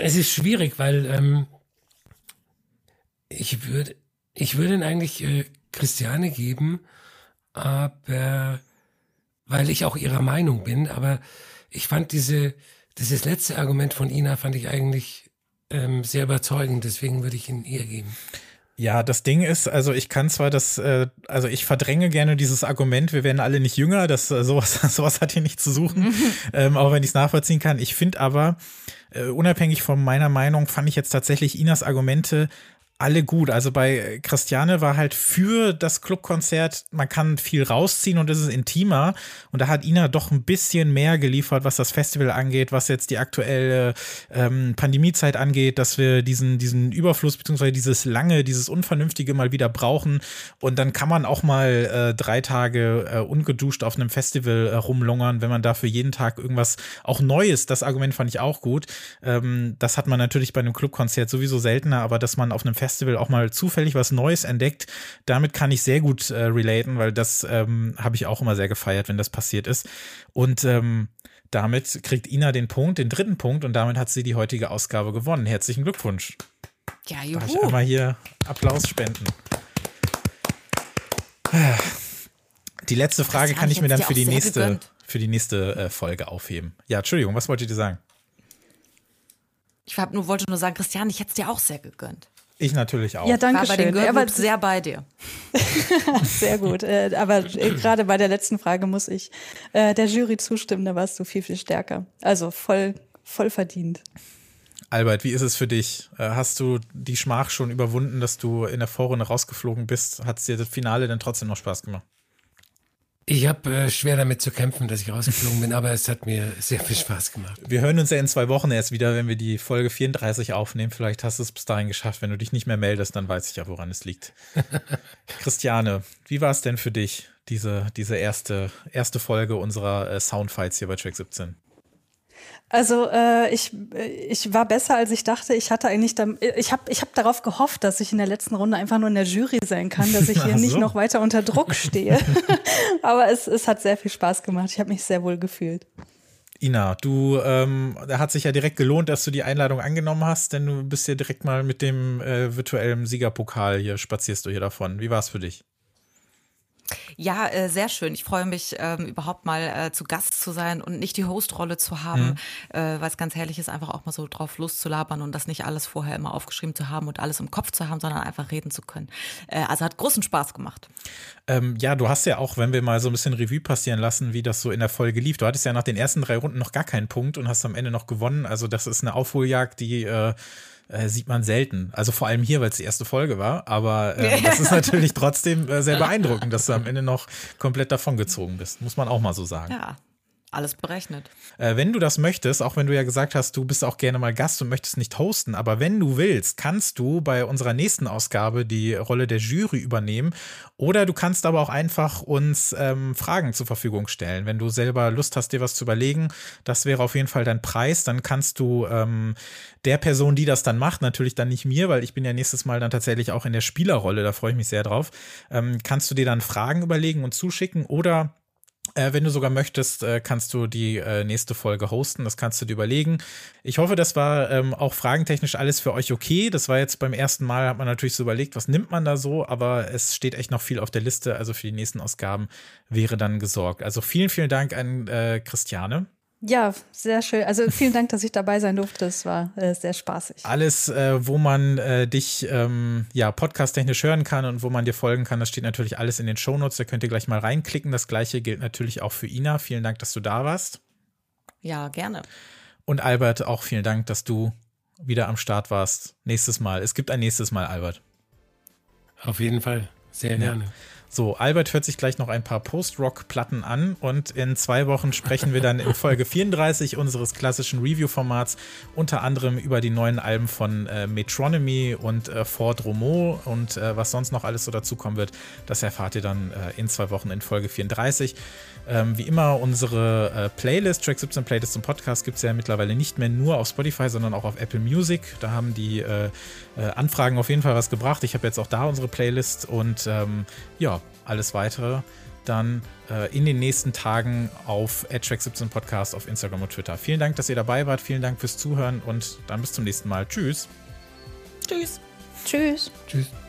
Es ist schwierig, weil ähm, ich würde ich würde eigentlich äh, Christiane geben, aber weil ich auch ihrer Meinung bin, aber ich fand diese dieses letzte Argument von Ina fand ich eigentlich ähm, sehr überzeugend, deswegen würde ich ihn ihr geben. Ja, das Ding ist, also ich kann zwar das, äh, also ich verdränge gerne dieses Argument, wir werden alle nicht jünger, das äh, sowas, sowas hat hier nicht zu suchen, ähm, auch wenn ich es nachvollziehen kann. Ich finde aber, äh, unabhängig von meiner Meinung, fand ich jetzt tatsächlich Inas Argumente alle gut. Also bei Christiane war halt für das Clubkonzert, man kann viel rausziehen und es ist intimer. Und da hat Ina doch ein bisschen mehr geliefert, was das Festival angeht, was jetzt die aktuelle ähm, Pandemiezeit angeht, dass wir diesen, diesen Überfluss beziehungsweise dieses lange, dieses Unvernünftige mal wieder brauchen. Und dann kann man auch mal äh, drei Tage äh, ungeduscht auf einem Festival äh, rumlungern, wenn man dafür jeden Tag irgendwas auch Neues, das Argument fand ich auch gut. Ähm, das hat man natürlich bei einem Clubkonzert sowieso seltener, aber dass man auf einem Festival Festival auch mal zufällig was Neues entdeckt. Damit kann ich sehr gut äh, relaten, weil das ähm, habe ich auch immer sehr gefeiert, wenn das passiert ist. Und ähm, damit kriegt Ina den Punkt, den dritten Punkt, und damit hat sie die heutige Ausgabe gewonnen. Herzlichen Glückwunsch. Ja, juhu. Darf ich einmal hier Applaus spenden. Die letzte Frage kann ich mir dann für die nächste, für die nächste äh, Folge aufheben. Ja, Entschuldigung, was wolltet ihr sagen? Ich hab nur, wollte nur sagen, Christian, ich hätte es dir auch sehr gegönnt. Ich natürlich auch. Ja, danke War bei schön. den Ja, aber sehr bei dir. sehr gut. Äh, aber äh, gerade bei der letzten Frage muss ich äh, der Jury zustimmen, da warst du viel, viel stärker. Also voll, voll verdient. Albert, wie ist es für dich? Äh, Hast du die Schmach schon überwunden, dass du in der Vorrunde rausgeflogen bist? Hat es dir das Finale denn trotzdem noch Spaß gemacht? Ich habe äh, schwer damit zu kämpfen, dass ich rausgeflogen bin, aber es hat mir sehr viel Spaß gemacht. Wir hören uns ja in zwei Wochen erst wieder, wenn wir die Folge 34 aufnehmen. Vielleicht hast du es bis dahin geschafft. Wenn du dich nicht mehr meldest, dann weiß ich ja, woran es liegt. Christiane, wie war es denn für dich, diese, diese erste, erste Folge unserer äh, Soundfights hier bei Track 17? Also äh, ich, ich war besser, als ich dachte. Ich hatte eigentlich, da, ich habe ich hab darauf gehofft, dass ich in der letzten Runde einfach nur in der Jury sein kann, dass ich hier so. nicht noch weiter unter Druck stehe. Aber es, es hat sehr viel Spaß gemacht. Ich habe mich sehr wohl gefühlt. Ina, du, ähm, da hat sich ja direkt gelohnt, dass du die Einladung angenommen hast, denn du bist hier direkt mal mit dem äh, virtuellen Siegerpokal hier, spazierst du hier davon. Wie war es für dich? Ja, äh, sehr schön. Ich freue mich, ähm, überhaupt mal äh, zu Gast zu sein und nicht die Hostrolle zu haben, äh, weil es ganz herrlich ist, einfach auch mal so drauf loszulabern und das nicht alles vorher immer aufgeschrieben zu haben und alles im Kopf zu haben, sondern einfach reden zu können. Äh, also hat großen Spaß gemacht. Ähm, ja, du hast ja auch, wenn wir mal so ein bisschen Revue passieren lassen, wie das so in der Folge lief. Du hattest ja nach den ersten drei Runden noch gar keinen Punkt und hast am Ende noch gewonnen. Also das ist eine Aufholjagd, die äh, sieht man selten. Also vor allem hier, weil es die erste Folge war. Aber äh, das ist natürlich trotzdem äh, sehr beeindruckend, dass du am Ende noch komplett davongezogen bist. Muss man auch mal so sagen. Ja, alles berechnet. Äh, wenn du das möchtest, auch wenn du ja gesagt hast, du bist auch gerne mal Gast und möchtest nicht hosten, aber wenn du willst, kannst du bei unserer nächsten Ausgabe die Rolle der Jury übernehmen oder du kannst aber auch einfach uns ähm, Fragen zur Verfügung stellen. Wenn du selber Lust hast, dir was zu überlegen, das wäre auf jeden Fall dein Preis, dann kannst du ähm, der Person, die das dann macht, natürlich dann nicht mir, weil ich bin ja nächstes Mal dann tatsächlich auch in der Spielerrolle, da freue ich mich sehr drauf, ähm, kannst du dir dann Fragen überlegen und zuschicken oder äh, wenn du sogar möchtest, äh, kannst du die äh, nächste Folge hosten. Das kannst du dir überlegen. Ich hoffe, das war ähm, auch fragentechnisch alles für euch okay. Das war jetzt beim ersten Mal, hat man natürlich so überlegt, was nimmt man da so, aber es steht echt noch viel auf der Liste. Also für die nächsten Ausgaben wäre dann gesorgt. Also vielen, vielen Dank an äh, Christiane. Ja, sehr schön. Also vielen Dank, dass ich dabei sein durfte. Es war äh, sehr spaßig. Alles, äh, wo man äh, dich ähm, ja podcast-technisch hören kann und wo man dir folgen kann, das steht natürlich alles in den Shownotes. Da könnt ihr gleich mal reinklicken. Das gleiche gilt natürlich auch für Ina. Vielen Dank, dass du da warst. Ja, gerne. Und Albert, auch vielen Dank, dass du wieder am Start warst. Nächstes Mal. Es gibt ein nächstes Mal, Albert. Auf jeden Fall. Sehr gerne. So, Albert hört sich gleich noch ein paar Post-Rock-Platten an und in zwei Wochen sprechen wir dann in Folge 34 unseres klassischen Review-Formats unter anderem über die neuen Alben von äh, Metronomy und äh, Ford Romo und äh, was sonst noch alles so dazukommen wird. Das erfahrt ihr dann äh, in zwei Wochen in Folge 34. Ähm, wie immer, unsere äh, Playlist, Track 17 Playlist zum Podcast, gibt es ja mittlerweile nicht mehr nur auf Spotify, sondern auch auf Apple Music. Da haben die äh, Anfragen auf jeden Fall was gebracht. Ich habe jetzt auch da unsere Playlist und ähm, ja, alles weitere dann äh, in den nächsten Tagen auf Track 17 Podcast auf Instagram und Twitter. Vielen Dank, dass ihr dabei wart. Vielen Dank fürs Zuhören und dann bis zum nächsten Mal. Tschüss. Tschüss. Tschüss. Tschüss.